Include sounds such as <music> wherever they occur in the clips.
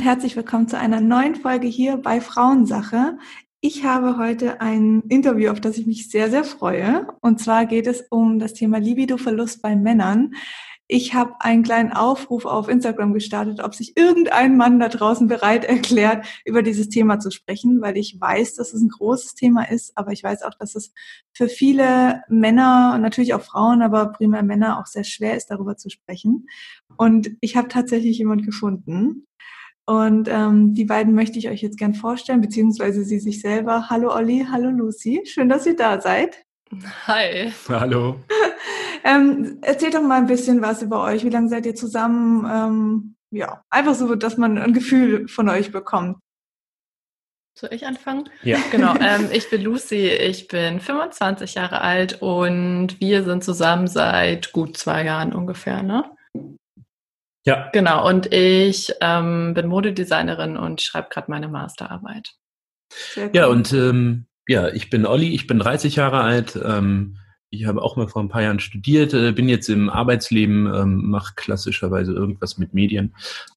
und herzlich willkommen zu einer neuen Folge hier bei Frauensache. Ich habe heute ein Interview, auf das ich mich sehr, sehr freue. Und zwar geht es um das Thema Libido-Verlust bei Männern. Ich habe einen kleinen Aufruf auf Instagram gestartet, ob sich irgendein Mann da draußen bereit erklärt, über dieses Thema zu sprechen, weil ich weiß, dass es ein großes Thema ist, aber ich weiß auch, dass es für viele Männer und natürlich auch Frauen, aber primär Männer auch sehr schwer ist, darüber zu sprechen. Und ich habe tatsächlich jemand gefunden. Und ähm, die beiden möchte ich euch jetzt gern vorstellen, beziehungsweise sie sich selber. Hallo Olli, hallo Lucy. Schön, dass ihr da seid. Hi. Hallo. <laughs> ähm, erzählt doch mal ein bisschen was über euch. Wie lange seid ihr zusammen? Ähm, ja, einfach so, dass man ein Gefühl von euch bekommt. Soll ich anfangen? Ja. <laughs> Genau. Ähm, ich bin Lucy, ich bin 25 Jahre alt und wir sind zusammen seit gut zwei Jahren ungefähr, ne? Ja. Genau. Und ich ähm, bin Modedesignerin und schreibe gerade meine Masterarbeit. Cool. Ja, und ähm, ja, ich bin Olli, ich bin 30 Jahre alt. Ähm, ich habe auch mal vor ein paar Jahren studiert, äh, bin jetzt im Arbeitsleben, ähm, mache klassischerweise irgendwas mit Medien.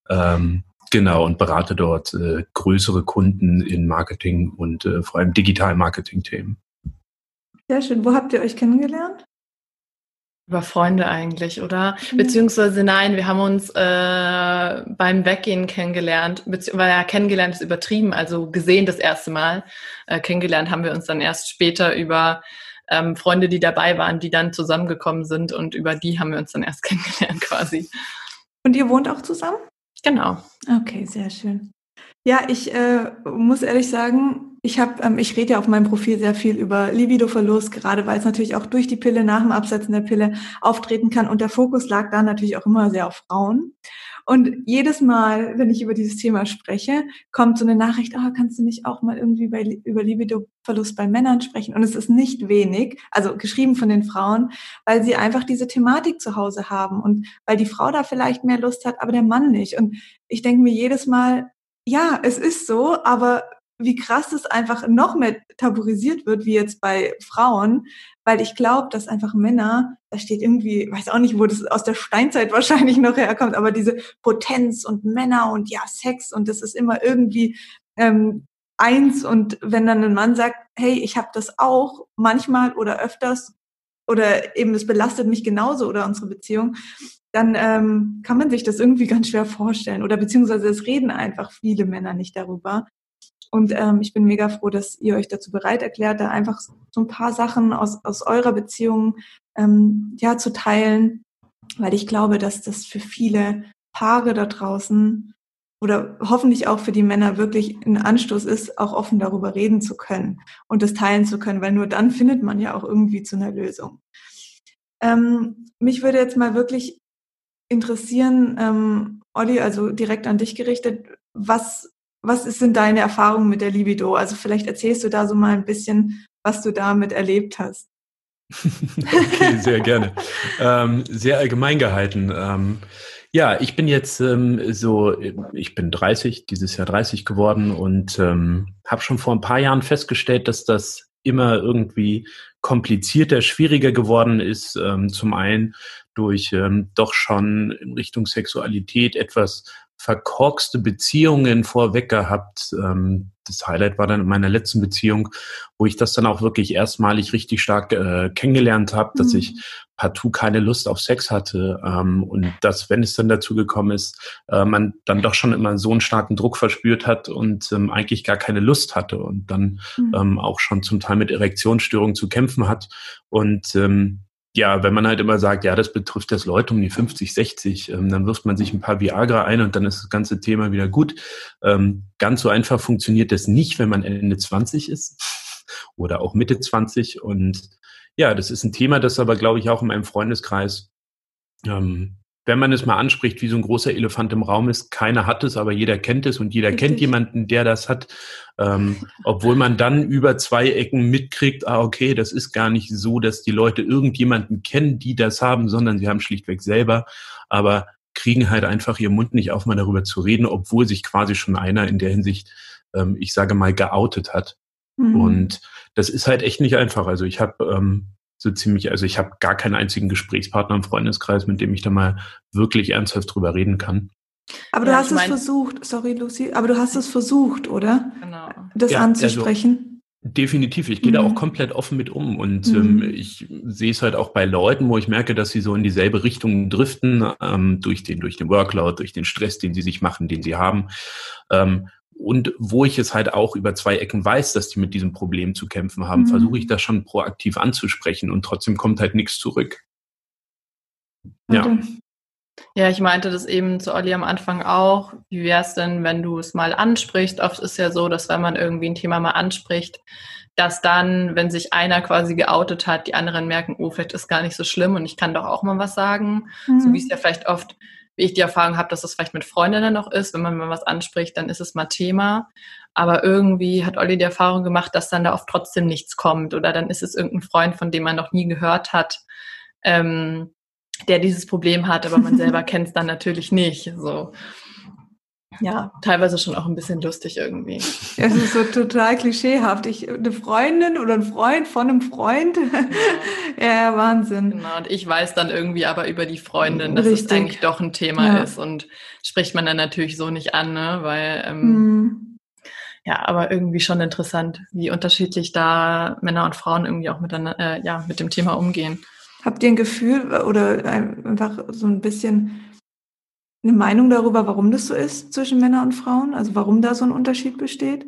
Ähm, genau, und berate dort äh, größere Kunden in Marketing und äh, vor allem Digital-Marketing-Themen. Sehr schön. Wo habt ihr euch kennengelernt? Über Freunde eigentlich, oder? Mhm. Beziehungsweise nein, wir haben uns äh, beim Weggehen kennengelernt, weil ja kennengelernt ist übertrieben, also gesehen das erste Mal. Äh, kennengelernt haben wir uns dann erst später über ähm, Freunde, die dabei waren, die dann zusammengekommen sind und über die haben wir uns dann erst <laughs> kennengelernt quasi. Und ihr wohnt auch zusammen? Genau. Okay, sehr schön. Ja, ich äh, muss ehrlich sagen, ich habe, ähm, ich rede ja auf meinem Profil sehr viel über Libido-Verlust, gerade weil es natürlich auch durch die Pille nach dem Absetzen der Pille auftreten kann und der Fokus lag da natürlich auch immer sehr auf Frauen. Und jedes Mal, wenn ich über dieses Thema spreche, kommt so eine Nachricht, ah, oh, kannst du nicht auch mal irgendwie bei, über Libido-Verlust bei Männern sprechen? Und es ist nicht wenig, also geschrieben von den Frauen, weil sie einfach diese Thematik zu Hause haben und weil die Frau da vielleicht mehr Lust hat, aber der Mann nicht. Und ich denke mir jedes Mal, ja, es ist so, aber wie krass es einfach noch mehr tabuisiert wird, wie jetzt bei Frauen, weil ich glaube, dass einfach Männer, da steht irgendwie, weiß auch nicht, wo das aus der Steinzeit <laughs> wahrscheinlich noch herkommt, aber diese Potenz und Männer und ja, Sex und das ist immer irgendwie ähm, eins und wenn dann ein Mann sagt, hey, ich habe das auch manchmal oder öfters oder eben es belastet mich genauso oder unsere Beziehung, dann ähm, kann man sich das irgendwie <laughs> ganz schwer vorstellen oder beziehungsweise es reden einfach viele Männer nicht darüber. Und ähm, ich bin mega froh, dass ihr euch dazu bereit erklärt, da einfach so ein paar Sachen aus, aus eurer Beziehung ähm, ja zu teilen, weil ich glaube, dass das für viele Paare da draußen oder hoffentlich auch für die Männer wirklich ein Anstoß ist, auch offen darüber reden zu können und das teilen zu können, weil nur dann findet man ja auch irgendwie zu einer Lösung. Ähm, mich würde jetzt mal wirklich interessieren, ähm, Olli, also direkt an dich gerichtet, was, was sind deine Erfahrungen mit der Libido? Also vielleicht erzählst du da so mal ein bisschen, was du damit erlebt hast. <laughs> okay, sehr gerne. ähm, sehr allgemein gehalten. Ähm, ja, ich bin jetzt ähm, so, ich bin 30, dieses Jahr 30 geworden und ähm, habe schon vor ein paar Jahren festgestellt, dass das immer irgendwie komplizierter, schwieriger geworden ist. Ähm, zum einen durch ähm, doch schon in Richtung Sexualität etwas verkorkste Beziehungen vorweg gehabt. Ähm, das Highlight war dann in meiner letzten Beziehung, wo ich das dann auch wirklich erstmalig richtig stark äh, kennengelernt habe, mhm. dass ich partout keine Lust auf Sex hatte ähm, und dass, wenn es dann dazu gekommen ist, äh, man dann doch schon immer so einen starken Druck verspürt hat und ähm, eigentlich gar keine Lust hatte und dann mhm. ähm, auch schon zum Teil mit Erektionsstörungen zu kämpfen hat und ähm, ja, wenn man halt immer sagt, ja, das betrifft das Leute um die 50, 60, ähm, dann wirft man sich ein paar Viagra ein und dann ist das ganze Thema wieder gut. Ähm, ganz so einfach funktioniert das nicht, wenn man Ende 20 ist <laughs> oder auch Mitte 20. Und ja, das ist ein Thema, das aber, glaube ich, auch in meinem Freundeskreis ähm, wenn man es mal anspricht, wie so ein großer Elefant im Raum ist, keiner hat es, aber jeder kennt es und jeder Richtig. kennt jemanden, der das hat. Ähm, obwohl man dann über zwei Ecken mitkriegt, ah, okay, das ist gar nicht so, dass die Leute irgendjemanden kennen, die das haben, sondern sie haben schlichtweg selber, aber kriegen halt einfach ihren Mund nicht auf, mal darüber zu reden, obwohl sich quasi schon einer in der Hinsicht, ähm, ich sage mal, geoutet hat. Mhm. Und das ist halt echt nicht einfach. Also ich habe ähm, so ziemlich, also ich habe gar keinen einzigen Gesprächspartner im Freundeskreis, mit dem ich da mal wirklich ernsthaft drüber reden kann. Aber ja, du hast es versucht, sorry Lucy, aber du hast es versucht, oder? Genau. Das ja, anzusprechen. Also, Definitiv, ich gehe mhm. da auch komplett offen mit um und mhm. ähm, ich sehe es halt auch bei Leuten, wo ich merke, dass sie so in dieselbe Richtung driften, ähm, durch den, durch den Workload, durch den Stress, den sie sich machen, den sie haben. Ähm, und wo ich es halt auch über zwei Ecken weiß, dass die mit diesem Problem zu kämpfen haben, mhm. versuche ich das schon proaktiv anzusprechen und trotzdem kommt halt nichts zurück. Ja. Ja, ich meinte das eben zu Olli am Anfang auch. Wie wäre es denn, wenn du es mal ansprichst? Oft ist ja so, dass wenn man irgendwie ein Thema mal anspricht, dass dann, wenn sich einer quasi geoutet hat, die anderen merken, oh, vielleicht ist gar nicht so schlimm und ich kann doch auch mal was sagen. Mhm. So wie es ja vielleicht oft, wie ich die Erfahrung habe, dass das vielleicht mit Freundinnen noch ist. Wenn man mal was anspricht, dann ist es mal Thema. Aber irgendwie hat Olli die Erfahrung gemacht, dass dann da oft trotzdem nichts kommt oder dann ist es irgendein Freund, von dem man noch nie gehört hat. Ähm, der dieses Problem hat, aber man selber <laughs> kennt es dann natürlich nicht. So. Ja, teilweise schon auch ein bisschen lustig irgendwie. Es ist so total klischeehaft. Ich, eine Freundin oder ein Freund von einem Freund. Ja, <laughs> Wahnsinn. Genau, und ich weiß dann irgendwie aber über die Freundin, dass Richtig. es eigentlich doch ein Thema ja. ist und spricht man dann natürlich so nicht an, ne? weil ähm, mhm. ja, aber irgendwie schon interessant, wie unterschiedlich da Männer und Frauen irgendwie auch miteinander, äh, ja, mit dem Thema umgehen. Habt ihr ein Gefühl oder einfach so ein bisschen eine Meinung darüber, warum das so ist zwischen Männern und Frauen? Also warum da so ein Unterschied besteht?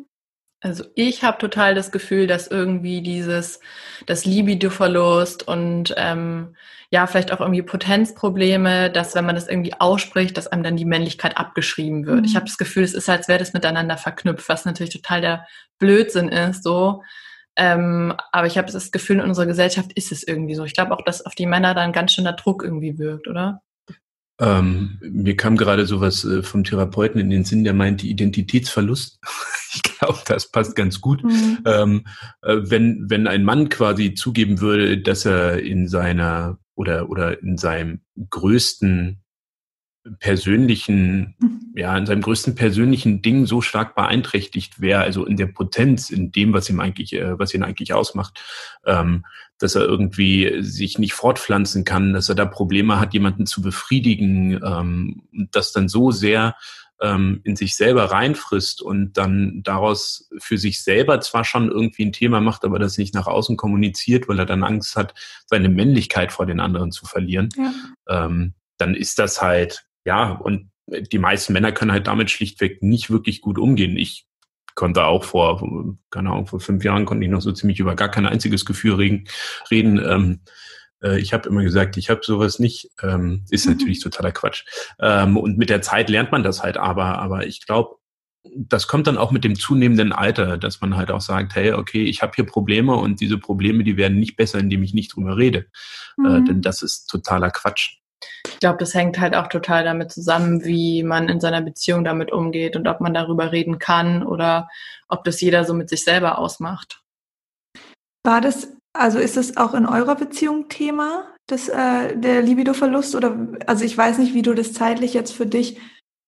Also ich habe total das Gefühl, dass irgendwie dieses, das Libido-Verlust und ähm, ja, vielleicht auch irgendwie Potenzprobleme, dass wenn man das irgendwie ausspricht, dass einem dann die Männlichkeit abgeschrieben wird. Mhm. Ich habe das Gefühl, es ist, als wäre das miteinander verknüpft, was natürlich total der Blödsinn ist, so. Ähm, aber ich habe das Gefühl, in unserer Gesellschaft ist es irgendwie so. Ich glaube auch, dass auf die Männer dann ganz schöner Druck irgendwie wirkt, oder? Ähm, mir kam gerade sowas äh, vom Therapeuten in den Sinn, der meint Identitätsverlust. <laughs> ich glaube, das passt ganz gut. Mhm. Ähm, äh, wenn, wenn ein Mann quasi zugeben würde, dass er in seiner oder, oder in seinem größten persönlichen, ja, in seinem größten persönlichen Ding so stark beeinträchtigt wäre, also in der Potenz, in dem, was ihm eigentlich, äh, was ihn eigentlich ausmacht, ähm, dass er irgendwie sich nicht fortpflanzen kann, dass er da Probleme hat, jemanden zu befriedigen, ähm, das dann so sehr ähm, in sich selber reinfrisst und dann daraus für sich selber zwar schon irgendwie ein Thema macht, aber das nicht nach außen kommuniziert, weil er dann Angst hat, seine Männlichkeit vor den anderen zu verlieren, ja. ähm, dann ist das halt ja, und die meisten Männer können halt damit schlichtweg nicht wirklich gut umgehen. Ich konnte auch vor, keine Ahnung, vor fünf Jahren konnte ich noch so ziemlich über gar kein einziges Gefühl reden. reden. Ähm, äh, ich habe immer gesagt, ich habe sowas nicht. Ähm, ist mhm. natürlich totaler Quatsch. Ähm, und mit der Zeit lernt man das halt aber. Aber ich glaube, das kommt dann auch mit dem zunehmenden Alter, dass man halt auch sagt, hey, okay, ich habe hier Probleme und diese Probleme, die werden nicht besser, indem ich nicht drüber rede. Äh, mhm. Äh, denn das ist totaler Quatsch. Ich glaube, das hängt halt auch total damit zusammen, wie man in seiner Beziehung damit umgeht und ob man darüber reden kann oder ob das jeder so mit sich selber ausmacht. War das, also ist das auch in eurer Beziehung Thema, das, äh, der Libido-Verlust? Oder also ich weiß nicht, wie du das zeitlich jetzt für dich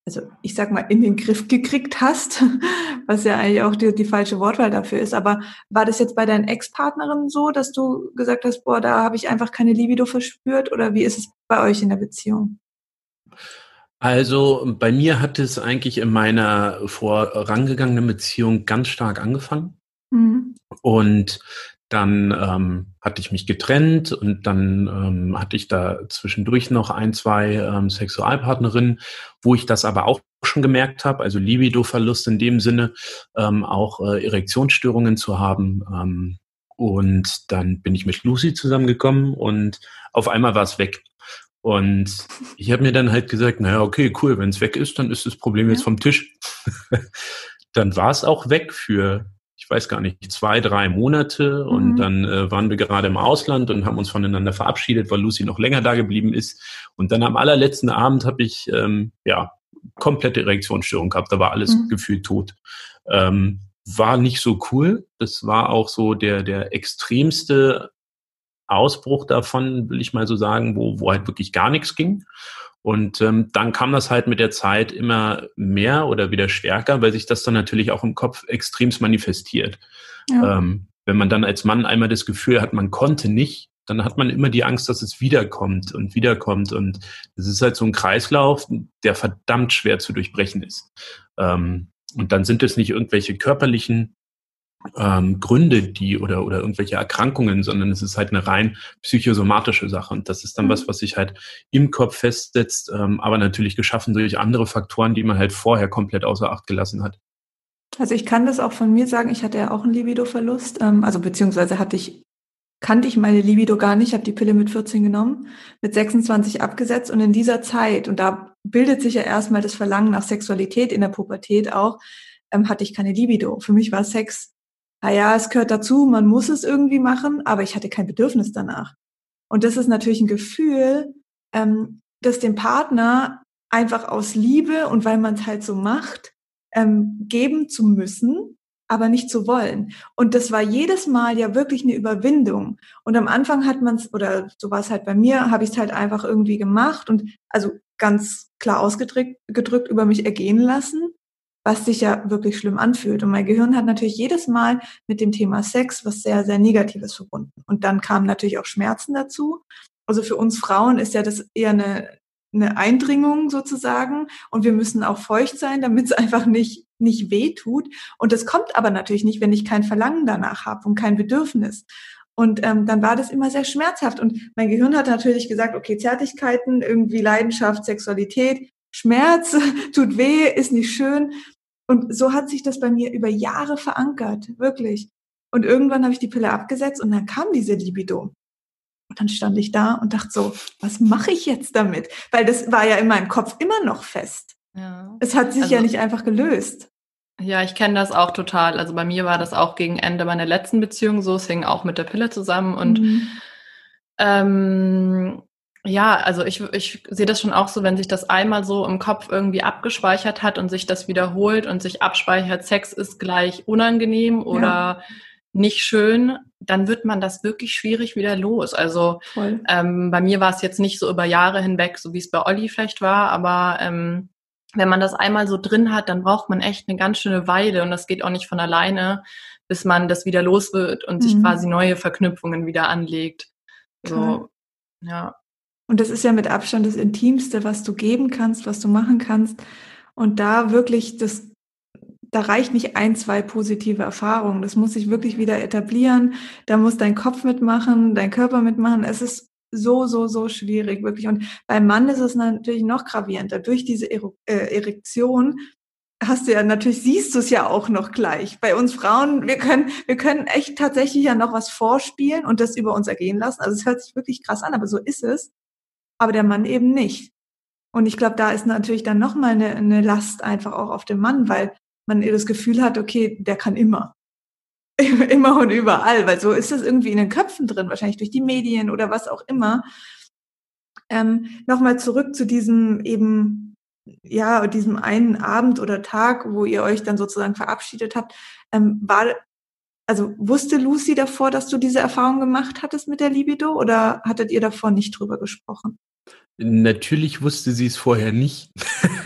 also ich sag mal, in den Griff gekriegt hast, <laughs> was ja eigentlich auch die, die falsche Wortwahl dafür ist. Aber war das jetzt bei deinen Ex-Partnerinnen so, dass du gesagt hast, boah, da habe ich einfach keine Libido verspürt? Oder wie ist es bei euch in der Beziehung? Also bei mir hat es eigentlich in meiner vorangegangenen Beziehung ganz stark angefangen. Mhm. Und dann ähm, hatte ich mich getrennt und dann ähm, hatte ich da zwischendurch noch ein, zwei ähm, Sexualpartnerinnen, wo ich das aber auch schon gemerkt habe, also Libido-Verlust in dem Sinne, ähm, auch äh, Erektionsstörungen zu haben. Ähm, und dann bin ich mit Lucy zusammengekommen und auf einmal war es weg. Und ich habe mir dann halt gesagt, naja, okay, cool, wenn es weg ist, dann ist das Problem jetzt vom Tisch. <laughs> dann war es auch weg für ich weiß gar nicht, zwei, drei Monate mhm. und dann äh, waren wir gerade im Ausland und haben uns voneinander verabschiedet, weil Lucy noch länger da geblieben ist. Und dann am allerletzten Abend habe ich ähm, ja komplette Erektionsstörung gehabt, da war alles mhm. gefühlt tot. Ähm, war nicht so cool. Das war auch so der, der extremste Ausbruch davon, will ich mal so sagen, wo, wo halt wirklich gar nichts ging. Und ähm, dann kam das halt mit der Zeit immer mehr oder wieder stärker, weil sich das dann natürlich auch im Kopf extremst manifestiert. Ja. Ähm, wenn man dann als Mann einmal das Gefühl hat, man konnte nicht, dann hat man immer die Angst, dass es wiederkommt und wiederkommt. Und es ist halt so ein Kreislauf, der verdammt schwer zu durchbrechen ist. Ähm, und dann sind es nicht irgendwelche körperlichen ähm, Gründe, die oder oder irgendwelche Erkrankungen, sondern es ist halt eine rein psychosomatische Sache und das ist dann mhm. was, was sich halt im Kopf festsetzt, ähm, aber natürlich geschaffen durch andere Faktoren, die man halt vorher komplett außer Acht gelassen hat. Also ich kann das auch von mir sagen, ich hatte ja auch einen Libido-Verlust, ähm, also beziehungsweise hatte ich kannte ich meine Libido gar nicht, habe die Pille mit 14 genommen, mit 26 abgesetzt und in dieser Zeit, und da bildet sich ja erstmal das Verlangen nach Sexualität in der Pubertät auch, ähm, hatte ich keine Libido. Für mich war Sex naja, es gehört dazu, man muss es irgendwie machen, aber ich hatte kein Bedürfnis danach. Und das ist natürlich ein Gefühl, ähm, das dem Partner einfach aus Liebe und weil man es halt so macht, ähm, geben zu müssen, aber nicht zu wollen. Und das war jedes Mal ja wirklich eine Überwindung. Und am Anfang hat man es, oder so war es halt bei mir, habe ich es halt einfach irgendwie gemacht und also ganz klar ausgedrückt gedrückt über mich ergehen lassen was sich ja wirklich schlimm anfühlt. Und mein Gehirn hat natürlich jedes Mal mit dem Thema Sex was sehr, sehr Negatives verbunden. Und dann kamen natürlich auch Schmerzen dazu. Also für uns Frauen ist ja das eher eine, eine Eindringung sozusagen. Und wir müssen auch feucht sein, damit es <laughs> einfach nicht, nicht weh tut. Und das kommt aber natürlich nicht, wenn ich kein Verlangen danach habe und kein Bedürfnis. Und ähm, dann war das immer sehr schmerzhaft. Und mein Gehirn hat natürlich gesagt, okay, Zärtlichkeiten, irgendwie Leidenschaft, Sexualität, Schmerz, <laughs> tut weh, ist nicht schön. Und so hat sich das bei mir über Jahre verankert, wirklich. Und irgendwann habe ich die Pille abgesetzt und dann kam diese Libido. Und dann stand ich da und dachte so, was mache ich jetzt damit? Weil das war ja in meinem Kopf immer noch fest. Ja. Es hat sich also, ja nicht einfach gelöst. Ja, ich kenne das auch total. Also bei mir war das auch gegen Ende meiner letzten Beziehung so. Es hing auch mit der Pille zusammen und mhm. ähm, ja, also ich, ich sehe das schon auch so, wenn sich das einmal so im Kopf irgendwie abgespeichert hat und sich das wiederholt und sich abspeichert, Sex ist gleich unangenehm oder ja. nicht schön, dann wird man das wirklich schwierig wieder los. Also ähm, bei mir war es jetzt nicht so über Jahre hinweg, so wie es bei Olli vielleicht war, aber ähm, wenn man das einmal so drin hat, dann braucht man echt eine ganz schöne Weile und das geht auch nicht von alleine, bis man das wieder los wird und mhm. sich quasi neue Verknüpfungen wieder anlegt. So, ja. Und das ist ja mit Abstand das Intimste, was du geben kannst, was du machen kannst. Und da wirklich das, da reicht nicht ein, zwei positive Erfahrungen. Das muss sich wirklich wieder etablieren. Da muss dein Kopf mitmachen, dein Körper mitmachen. Es ist so, so, so schwierig, wirklich. Und beim Mann ist es natürlich noch gravierender. Durch diese äh, Erektion hast du ja natürlich siehst du es ja auch noch gleich. Bei uns Frauen, wir können, wir können echt tatsächlich ja noch was vorspielen und das über uns ergehen lassen. Also es hört sich wirklich krass an, aber so ist es aber der Mann eben nicht. Und ich glaube, da ist natürlich dann nochmal eine, eine Last einfach auch auf dem Mann, weil man das Gefühl hat, okay, der kann immer. <laughs> immer und überall, weil so ist es irgendwie in den Köpfen drin, wahrscheinlich durch die Medien oder was auch immer. Ähm, nochmal zurück zu diesem eben, ja, diesem einen Abend oder Tag, wo ihr euch dann sozusagen verabschiedet habt. Ähm, war, also wusste Lucy davor, dass du diese Erfahrung gemacht hattest mit der Libido oder hattet ihr davor nicht drüber gesprochen? Natürlich wusste sie es vorher nicht.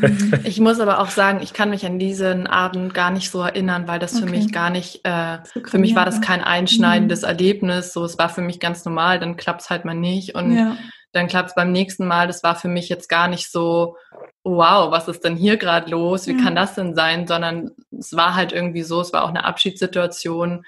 Mhm. <laughs> ich muss aber auch sagen, ich kann mich an diesen Abend gar nicht so erinnern, weil das okay. für mich gar nicht, äh, so für mich war das kein einschneidendes mhm. Erlebnis. So, es war für mich ganz normal, dann klappt es halt mal nicht und ja. dann klappt es beim nächsten Mal. Das war für mich jetzt gar nicht so, wow, was ist denn hier gerade los? Wie ja. kann das denn sein? Sondern es war halt irgendwie so, es war auch eine Abschiedssituation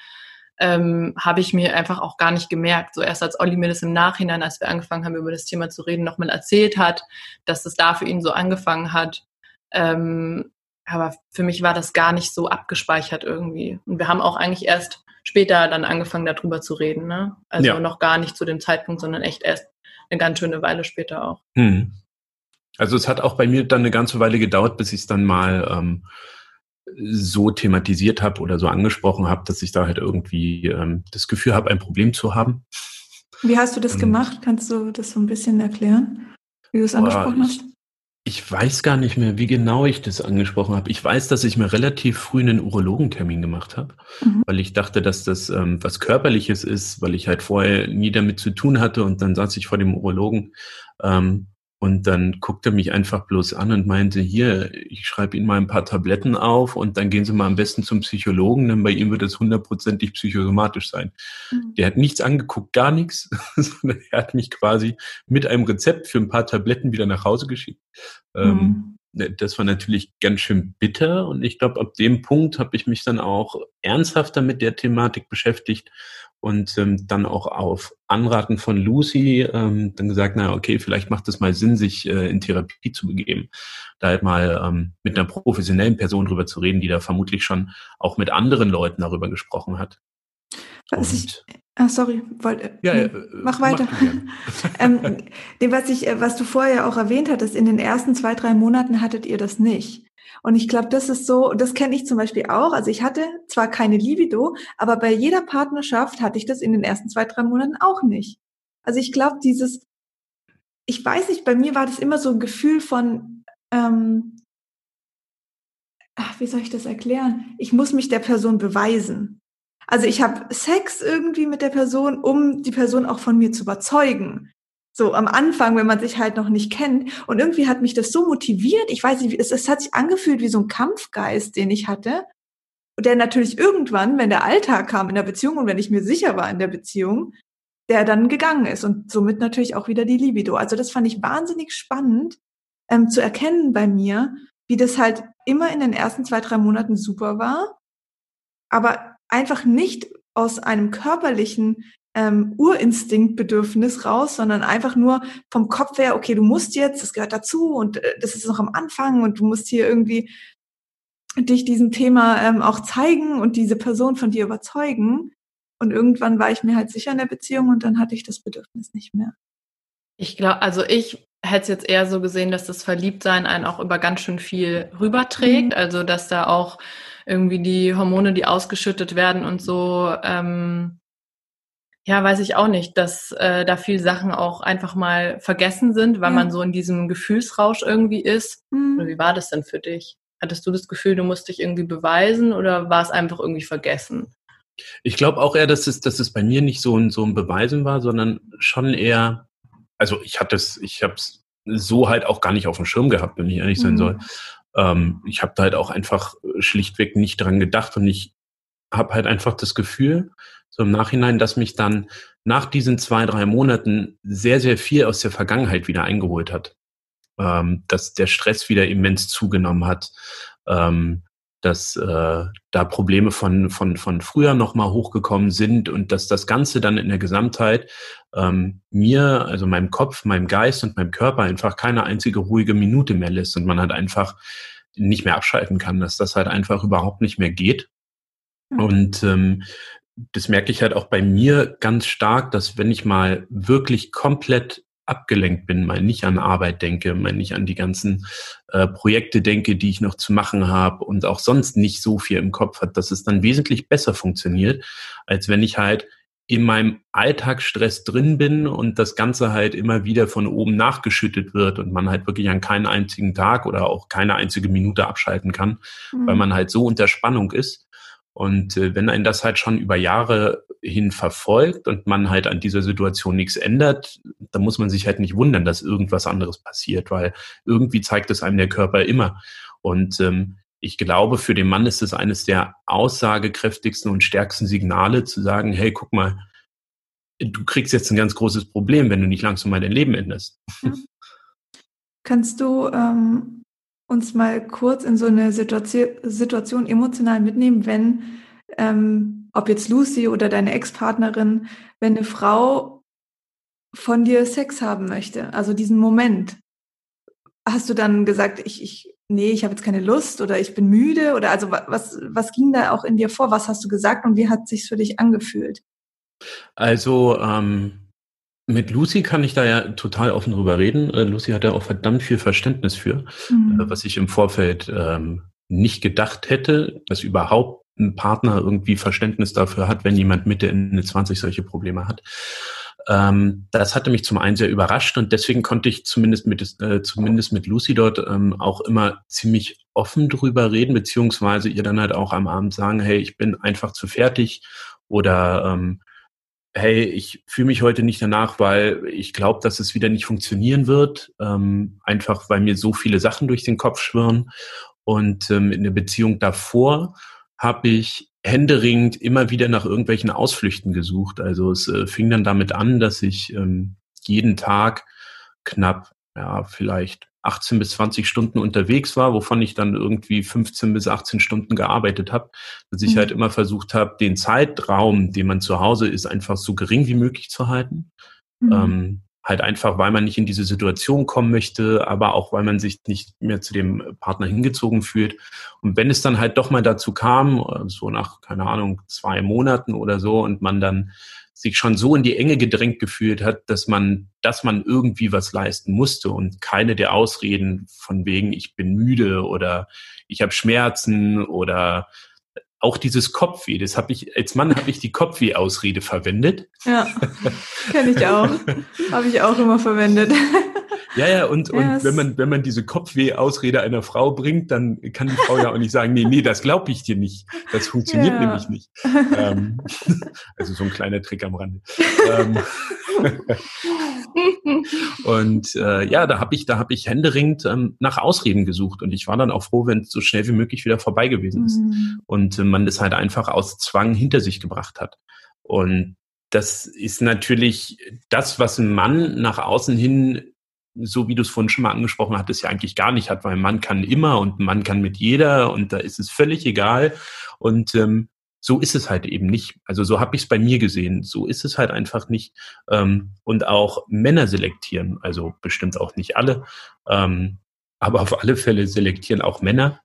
ähm, habe ich mir einfach auch gar nicht gemerkt. So erst als Olli mir das im Nachhinein, als wir angefangen haben, über das Thema zu reden, nochmal erzählt hat, dass es da für ihn so angefangen hat. Ähm, aber für mich war das gar nicht so abgespeichert irgendwie. Und wir haben auch eigentlich erst später dann angefangen, darüber zu reden. Ne? Also ja. noch gar nicht zu dem Zeitpunkt, sondern echt erst eine ganz schöne Weile später auch. Hm. Also es hat auch bei mir dann eine ganze Weile gedauert, bis ich es dann mal ähm, so thematisiert habe oder so angesprochen habe, dass ich da halt irgendwie ähm, das Gefühl habe, ein Problem zu haben. Wie hast du das ähm, gemacht? Kannst du das so ein bisschen erklären, wie du es angesprochen hast? Ich weiß gar nicht mehr, wie genau ich das angesprochen habe. Ich weiß, dass ich mir relativ früh einen Urologentermin gemacht habe, mhm. weil ich dachte, dass das ähm, was Körperliches ist, weil ich halt vorher nie damit zu tun hatte und dann saß ich vor dem Urologen ähm, Und dann guckte er mich einfach bloß an und meinte, hier, ich schreibe Ihnen mal ein paar Tabletten auf und dann gehen Sie mal am besten zum Psychologen, denn bei ihm wird es hundertprozentig psychosomatisch sein. Mhm. Der hat nichts angeguckt, gar nichts, <laughs> sondern er hat mich quasi mit einem Rezept für ein paar Tabletten wieder nach Hause geschickt. Ähm, mhm. Ähm, das war natürlich ganz schön bitter und ich glaube, ab dem Punkt habe ich mich dann auch ernsthafter mit der Thematik beschäftigt und ähm, dann auch auf Anraten von Lucy ähm, dann gesagt, na okay, vielleicht macht es mal Sinn, sich äh, in Therapie zu begeben. Da halt mal ähm, mit einer professionellen Person drüber zu reden, die da vermutlich schon auch mit anderen Leuten darüber gesprochen hat. Was ich, ah, sorry, wollte, ja, äh, mach weiter. <laughs> Ähm, was ich, äh, was du vorher auch erwähnt hattest, in den ersten zwei, drei Monaten hattet ihr das nicht. Und ich glaube, das ist so, das kenne ich zum Beispiel auch. Also ich hatte zwar keine Libido, aber bei jeder Partnerschaft hatte ich das in den ersten zwei, drei Monaten auch nicht. Also ich glaube, dieses, ich weiß nicht, bei mir war das immer so ein Gefühl von, ähm, ach, wie soll ich das erklären? Ich muss mich der Person beweisen. Also ich habe Sex irgendwie mit der Person, um die Person auch von mir zu überzeugen. So am Anfang, wenn man sich halt noch nicht kennt. Und irgendwie hat mich das so motiviert. Ich weiß nicht, es, es hat sich angefühlt wie so ein Kampfgeist, den ich hatte. Und der natürlich irgendwann, wenn der Alltag kam in der Beziehung und wenn ich mir sicher war in der Beziehung, der dann gegangen ist und somit natürlich auch wieder die Libido. Also das fand ich wahnsinnig spannend ähm, zu erkennen bei mir, wie das halt immer in den ersten zwei, drei Monaten super war, aber einfach nicht aus einem körperlichen ähm, Urinstinktbedürfnis raus, sondern einfach nur vom Kopf her, okay, du musst jetzt, das gehört dazu und äh, das ist noch am Anfang und du musst hier irgendwie dich diesem Thema ähm, auch zeigen und diese Person von dir überzeugen. Und irgendwann war ich mir halt sicher in der Beziehung und dann hatte ich das Bedürfnis nicht mehr. Ich glaube, also ich hätte es jetzt eher so gesehen, dass das Verliebtsein einen auch über ganz schön viel rüberträgt. Mhm. Also dass da auch irgendwie die Hormone, die ausgeschüttet werden und so, ähm, ja, weiß ich auch nicht, dass äh, da viel Sachen auch einfach mal vergessen sind, weil ja. man so in diesem Gefühlsrausch irgendwie ist. Mhm. Oder wie war das denn für dich? Hattest du das Gefühl, du musst dich irgendwie beweisen oder war es einfach irgendwie vergessen? Ich glaube auch eher, dass es, dass es bei mir nicht so ein, so ein Beweisen war, sondern schon eher, also ich hatte es, ich habe es so halt auch gar nicht auf dem Schirm gehabt, wenn ich ehrlich sein mhm. soll. Ähm, ich habe da halt auch einfach schlichtweg nicht dran gedacht und ich habe halt einfach das Gefühl, so im Nachhinein, dass mich dann nach diesen zwei, drei Monaten sehr, sehr viel aus der Vergangenheit wieder eingeholt hat. Ähm, dass der Stress wieder immens zugenommen hat, ähm, dass äh, da Probleme von, von, von früher nochmal hochgekommen sind und dass das Ganze dann in der Gesamtheit ähm, mir, also meinem Kopf, meinem Geist und meinem Körper einfach keine einzige ruhige Minute mehr lässt und man halt einfach nicht mehr abschalten kann, dass das halt einfach überhaupt nicht mehr geht. Mhm. Und ähm, das merke ich halt auch bei mir ganz stark, dass wenn ich mal wirklich komplett abgelenkt bin, mal nicht an Arbeit denke, mal nicht an die ganzen äh, Projekte denke, die ich noch zu machen habe und auch sonst nicht so viel im Kopf hat, dass es dann wesentlich besser funktioniert, als wenn ich halt in meinem Alltagsstress drin bin und das Ganze halt immer wieder von oben nachgeschüttet wird und man halt wirklich an keinen einzigen Tag oder auch keine einzige Minute abschalten kann, mhm. weil man halt so unter Spannung ist. Und äh, wenn einen das halt schon über Jahre hin verfolgt und man halt an dieser Situation nichts ändert, dann muss man sich halt nicht wundern, dass irgendwas anderes passiert, weil irgendwie zeigt es einem der Körper immer. Und ähm, ich glaube, für den Mann ist es eines der aussagekräftigsten und stärksten Signale zu sagen, hey, guck mal, du kriegst jetzt ein ganz großes Problem, wenn du nicht langsam mal dein Leben änderst. Kannst du ähm, uns mal kurz in so eine Situation, Situation emotional mitnehmen, wenn, ähm, ob jetzt Lucy oder deine Ex-Partnerin, wenn eine Frau von dir Sex haben möchte, also diesen Moment. Hast du dann gesagt, ich, ich, nee, ich habe jetzt keine Lust oder ich bin müde oder also was, was ging da auch in dir vor? Was hast du gesagt und wie hat sich's für dich angefühlt? Also ähm, mit Lucy kann ich da ja total offen drüber reden. Äh, Lucy hat da auch verdammt viel Verständnis für, mhm. Äh, was ich im Vorfeld ähm, nicht gedacht hätte, dass überhaupt ein Partner irgendwie Verständnis dafür hat, wenn jemand Mitte, Ende 20 solche Probleme hat. Ähm, das hatte mich zum einen sehr überrascht und deswegen konnte ich zumindest mit, äh, zumindest mit Lucy dort ähm, auch immer ziemlich offen drüber reden, beziehungsweise ihr dann halt auch am Abend sagen, hey, ich bin einfach zu fertig oder ähm, hey, ich fühle mich heute nicht danach, weil ich glaube, dass es wieder nicht funktionieren wird, ähm, einfach weil mir so viele Sachen durch den Kopf schwirren. Und ähm, in der Beziehung davor habe ich händeringend immer wieder nach irgendwelchen Ausflüchten gesucht. Also es äh, fing dann damit an, dass ich ähm, jeden Tag knapp, ja, vielleicht 18 bis 20 Stunden unterwegs war, wovon ich dann irgendwie 15 bis 18 Stunden gearbeitet habe, dass ich mhm. halt immer versucht habe, den Zeitraum, den man zu Hause ist, einfach so gering wie möglich zu halten. Mhm. Ähm, halt einfach, weil man nicht in diese Situation kommen möchte, aber auch weil man sich nicht mehr zu dem Partner hingezogen fühlt. Und wenn es dann halt doch mal dazu kam, so nach, keine Ahnung, zwei Monaten oder so, und man dann sich schon so in die Enge gedrängt gefühlt hat, dass man, dass man irgendwie was leisten musste und keine der Ausreden von wegen, ich bin müde oder ich habe Schmerzen oder auch dieses Kopfweh, das habe ich, als Mann habe ich die Kopfweh-Ausrede verwendet. Ja, kenne ich auch. <laughs> habe ich auch immer verwendet. Ja, ja, und, und yes. wenn man, wenn man diese Kopfweh-Ausrede einer Frau bringt, dann kann die Frau ja auch nicht sagen, nee, nee, das glaube ich dir nicht. Das funktioniert ja. nämlich nicht. Ähm, <laughs> also so ein kleiner Trick am Rande. ähm, <laughs> und äh, ja, da habe ich, da habe ich händeringend ähm, nach Ausreden gesucht und ich war dann auch froh, wenn es so schnell wie möglich wieder vorbei gewesen ist. Mhm. Und äh, man das halt einfach aus Zwang hinter sich gebracht hat. Und das ist natürlich das, was ein Mann nach außen hin so wie du es vorhin schon mal angesprochen hattest, ja eigentlich gar nicht hat, weil man kann immer und man kann mit jeder und da ist es völlig egal. Und ähm, so ist es halt eben nicht. Also so habe ich es bei mir gesehen. So ist es halt einfach nicht. Ähm, und auch Männer selektieren, also bestimmt auch nicht alle, ähm, aber auf alle Fälle selektieren auch Männer.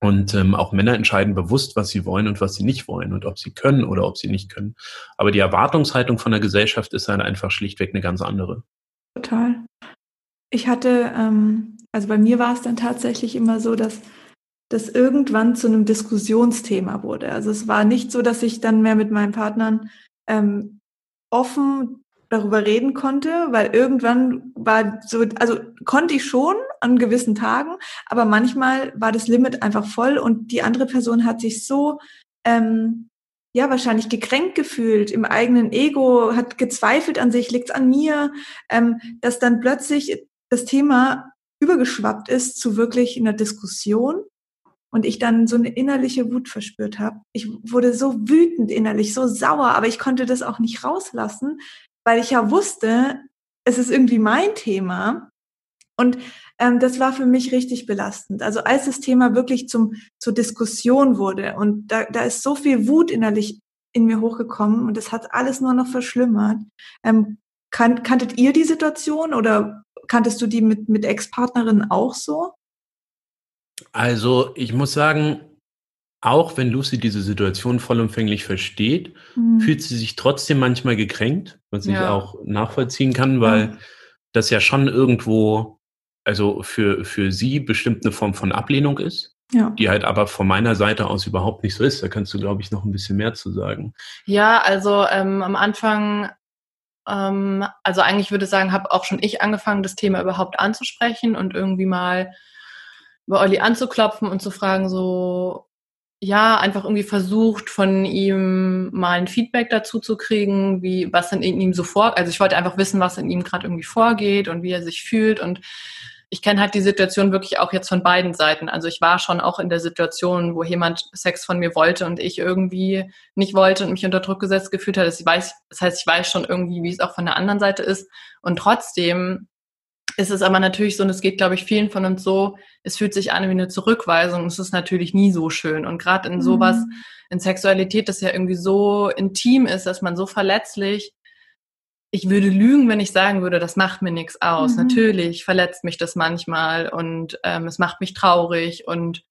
Und ähm, auch Männer entscheiden bewusst, was sie wollen und was sie nicht wollen und ob sie können oder ob sie nicht können. Aber die Erwartungshaltung von der Gesellschaft ist halt einfach schlichtweg eine ganz andere. Total. Ich hatte, ähm, also bei mir war es dann tatsächlich immer so, dass das irgendwann zu einem Diskussionsthema wurde. Also es war nicht so, dass ich dann mehr mit meinen Partnern ähm, offen darüber reden konnte, weil irgendwann war so, also konnte ich schon an gewissen Tagen, aber manchmal war das Limit einfach voll und die andere Person hat sich so ähm, ja wahrscheinlich gekränkt gefühlt im eigenen Ego, hat gezweifelt an sich, liegt's an mir, ähm, dass dann plötzlich das Thema übergeschwappt ist zu wirklich einer Diskussion und ich dann so eine innerliche Wut verspürt habe. Ich wurde so wütend innerlich, so sauer, aber ich konnte das auch nicht rauslassen, weil ich ja wusste, es ist irgendwie mein Thema. Und ähm, das war für mich richtig belastend. Also als das Thema wirklich zum, zur Diskussion wurde und da, da ist so viel Wut innerlich in mir hochgekommen und das hat alles nur noch verschlimmert. Ähm, kan kanntet ihr die Situation oder kanntest du die mit, mit Ex-Partnerinnen auch so? Also ich muss sagen, auch wenn Lucy diese Situation vollumfänglich versteht, mhm. fühlt sie sich trotzdem manchmal gekränkt, was ja. ich auch nachvollziehen kann, weil ja. das ja schon irgendwo, also für, für sie bestimmt eine Form von Ablehnung ist. Ja. Die halt aber von meiner Seite aus überhaupt nicht so ist. Da kannst du, glaube ich, noch ein bisschen mehr zu sagen. Ja, also ähm, am Anfang ähm, also eigentlich würde ich sagen, habe auch schon ich angefangen, das Thema überhaupt anzusprechen und irgendwie mal bei Olli anzuklopfen und zu fragen, so, ja, einfach irgendwie versucht, von ihm mal ein Feedback dazu zu kriegen, wie, was denn in ihm so vor, also ich wollte einfach wissen, was in ihm gerade irgendwie vorgeht und wie er sich fühlt und ich kenne halt die Situation wirklich auch jetzt von beiden Seiten. Also ich war schon auch in der Situation, wo jemand Sex von mir wollte und ich irgendwie nicht wollte und mich unter Druck gesetzt gefühlt hat. Das, weiß, das heißt, ich weiß schon irgendwie, wie es auch von der anderen Seite ist. Und trotzdem ist es aber natürlich so, und es geht, glaube ich, vielen von uns so, es fühlt sich an wie eine Zurückweisung. Es ist natürlich nie so schön. Und gerade in sowas, mhm. in Sexualität, das ja irgendwie so intim ist, dass man so verletzlich ich würde lügen, wenn ich sagen würde, das macht mir nichts aus. Mhm. Natürlich verletzt mich das manchmal und ähm, es macht mich traurig und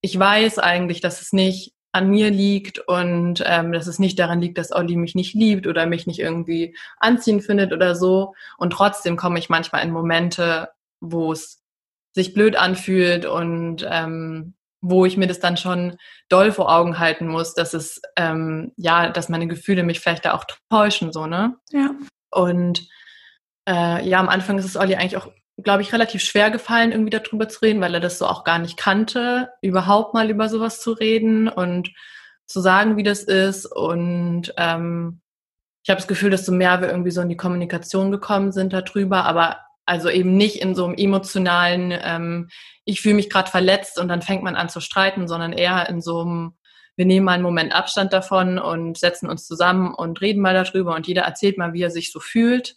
ich weiß eigentlich, dass es nicht an mir liegt und ähm, dass es nicht daran liegt, dass Olli mich nicht liebt oder mich nicht irgendwie anziehen findet oder so. Und trotzdem komme ich manchmal in Momente, wo es sich blöd anfühlt und ähm, wo ich mir das dann schon doll vor Augen halten muss, dass es ähm, ja, dass meine Gefühle mich vielleicht da auch täuschen, so ne? Ja. Und äh, ja, am Anfang ist es Olli eigentlich auch, glaube ich, relativ schwer gefallen, irgendwie darüber zu reden, weil er das so auch gar nicht kannte, überhaupt mal über sowas zu reden und zu sagen, wie das ist. Und ähm, ich habe das Gefühl, desto mehr wir irgendwie so in die Kommunikation gekommen sind darüber, aber also eben nicht in so einem emotionalen, ähm, ich fühle mich gerade verletzt und dann fängt man an zu streiten, sondern eher in so einem, wir nehmen mal einen Moment Abstand davon und setzen uns zusammen und reden mal darüber und jeder erzählt mal, wie er sich so fühlt.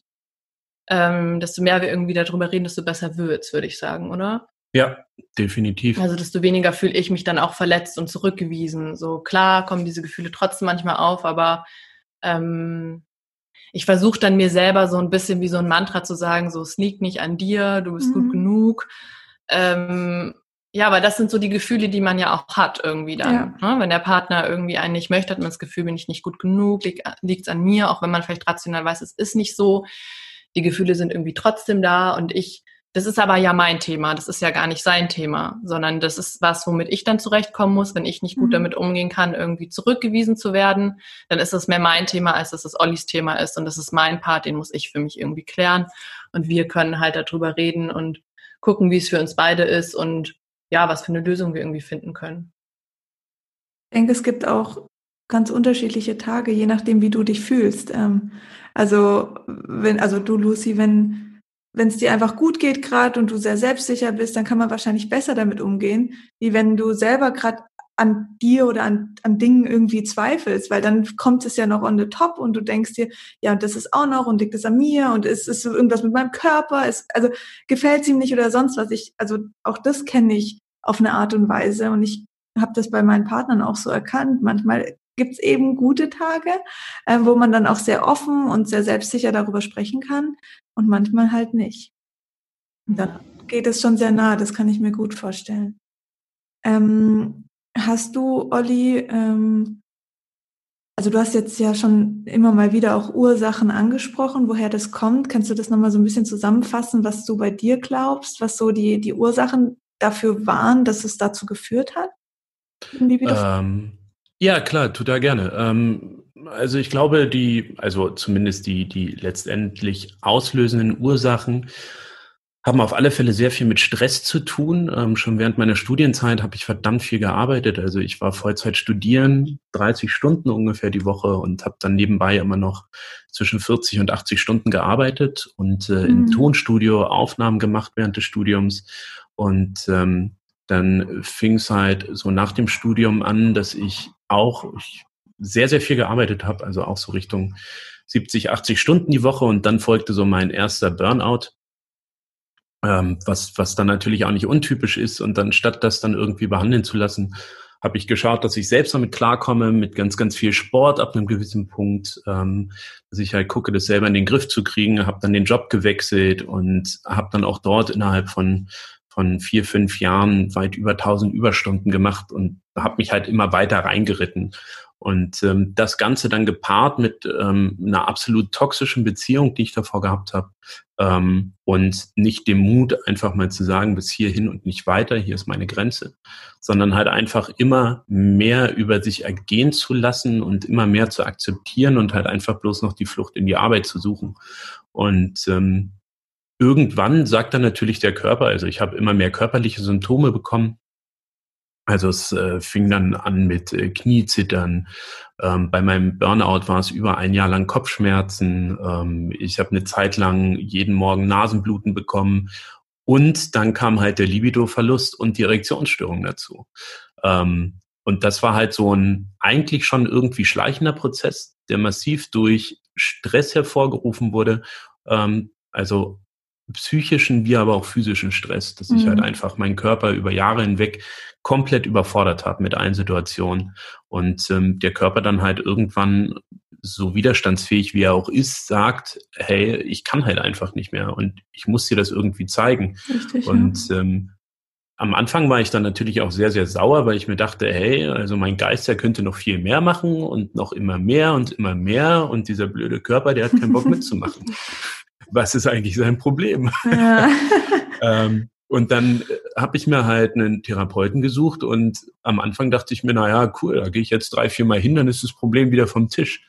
Ähm, desto mehr wir irgendwie darüber reden, desto besser wird's, würde ich sagen, oder? Ja, definitiv. Also desto weniger fühle ich mich dann auch verletzt und zurückgewiesen. So klar kommen diese Gefühle trotzdem manchmal auf, aber ähm, ich versuche dann mir selber so ein bisschen wie so ein Mantra zu sagen, so es liegt nicht an dir, du bist mhm. gut genug. Ähm, ja, aber das sind so die Gefühle, die man ja auch hat irgendwie dann. Ja. Ne? Wenn der Partner irgendwie einen nicht möchte, hat man das Gefühl, bin ich nicht gut genug, liegt es an mir, auch wenn man vielleicht rational weiß, es ist nicht so. Die Gefühle sind irgendwie trotzdem da und ich das ist aber ja mein Thema, das ist ja gar nicht sein Thema, sondern das ist was, womit ich dann zurechtkommen muss, wenn ich nicht gut mhm. damit umgehen kann, irgendwie zurückgewiesen zu werden, dann ist das mehr mein Thema, als dass es Ollis Thema ist und das ist mein Part, den muss ich für mich irgendwie klären und wir können halt darüber reden und gucken, wie es für uns beide ist und ja, was für eine Lösung wir irgendwie finden können. Ich denke, es gibt auch ganz unterschiedliche Tage, je nachdem, wie du dich fühlst. Ähm, also wenn, also du, Lucy, wenn wenn es dir einfach gut geht gerade und du sehr selbstsicher bist, dann kann man wahrscheinlich besser damit umgehen, wie wenn du selber gerade an dir oder an, an Dingen irgendwie zweifelst, weil dann kommt es ja noch on the top und du denkst dir, ja, das ist auch noch und liegt es an mir und ist es irgendwas mit meinem Körper, ist, also gefällt es ihm nicht oder sonst was. Ich, also auch das kenne ich auf eine Art und Weise und ich habe das bei meinen Partnern auch so erkannt. Manchmal gibt es eben gute Tage, äh, wo man dann auch sehr offen und sehr selbstsicher darüber sprechen kann und manchmal halt nicht. Dann geht es schon sehr nah, das kann ich mir gut vorstellen. Ähm, hast du, Olli, ähm, also du hast jetzt ja schon immer mal wieder auch Ursachen angesprochen, woher das kommt. Kannst du das nochmal so ein bisschen zusammenfassen, was du bei dir glaubst, was so die, die Ursachen dafür waren, dass es dazu geführt hat? Ähm, ja, klar, tut er gerne. Ähm, also ich glaube, die, also zumindest die, die letztendlich auslösenden Ursachen haben auf alle Fälle sehr viel mit Stress zu tun. Ähm, schon während meiner Studienzeit habe ich verdammt viel gearbeitet. Also ich war Vollzeit studieren, 30 Stunden ungefähr die Woche und habe dann nebenbei immer noch zwischen 40 und 80 Stunden gearbeitet und äh, mhm. im Tonstudio Aufnahmen gemacht während des Studiums. Und ähm, dann fing es halt so nach dem Studium an, dass ich auch ich sehr, sehr viel gearbeitet habe, also auch so Richtung 70, 80 Stunden die Woche und dann folgte so mein erster Burnout, ähm, was, was dann natürlich auch nicht untypisch ist und dann statt das dann irgendwie behandeln zu lassen, habe ich geschaut, dass ich selbst damit klarkomme, mit ganz, ganz viel Sport ab einem gewissen Punkt, ähm, dass ich halt gucke, das selber in den Griff zu kriegen, habe dann den Job gewechselt und habe dann auch dort innerhalb von von vier, fünf Jahren weit über 1000 Überstunden gemacht und habe mich halt immer weiter reingeritten. Und ähm, das Ganze dann gepaart mit ähm, einer absolut toxischen Beziehung, die ich davor gehabt habe, ähm, und nicht dem Mut, einfach mal zu sagen, bis hierhin und nicht weiter, hier ist meine Grenze, sondern halt einfach immer mehr über sich ergehen zu lassen und immer mehr zu akzeptieren und halt einfach bloß noch die Flucht in die Arbeit zu suchen. Und ähm, irgendwann sagt dann natürlich der Körper, also ich habe immer mehr körperliche Symptome bekommen. Also es äh, fing dann an mit äh, Kniezittern. Ähm, bei meinem Burnout war es über ein Jahr lang Kopfschmerzen. Ähm, ich habe eine Zeit lang jeden Morgen Nasenbluten bekommen. Und dann kam halt der Libido-Verlust und die Erektionsstörung dazu. Ähm, und das war halt so ein eigentlich schon irgendwie schleichender Prozess, der massiv durch Stress hervorgerufen wurde. Ähm, also psychischen wie aber auch physischen Stress, dass ich halt mhm. einfach meinen Körper über Jahre hinweg komplett überfordert habe mit allen Situationen und ähm, der Körper dann halt irgendwann so widerstandsfähig wie er auch ist, sagt, hey, ich kann halt einfach nicht mehr und ich muss dir das irgendwie zeigen. Richtig, und ja. ähm, am Anfang war ich dann natürlich auch sehr, sehr sauer, weil ich mir dachte, hey, also mein Geist, der könnte noch viel mehr machen und noch immer mehr und immer mehr und dieser blöde Körper, der hat keinen Bock <laughs> mitzumachen was ist eigentlich sein Problem? Ja. <laughs> ähm, und dann äh, habe ich mir halt einen Therapeuten gesucht und am Anfang dachte ich mir, na ja, cool, da gehe ich jetzt drei, vier Mal hin, dann ist das Problem wieder vom Tisch.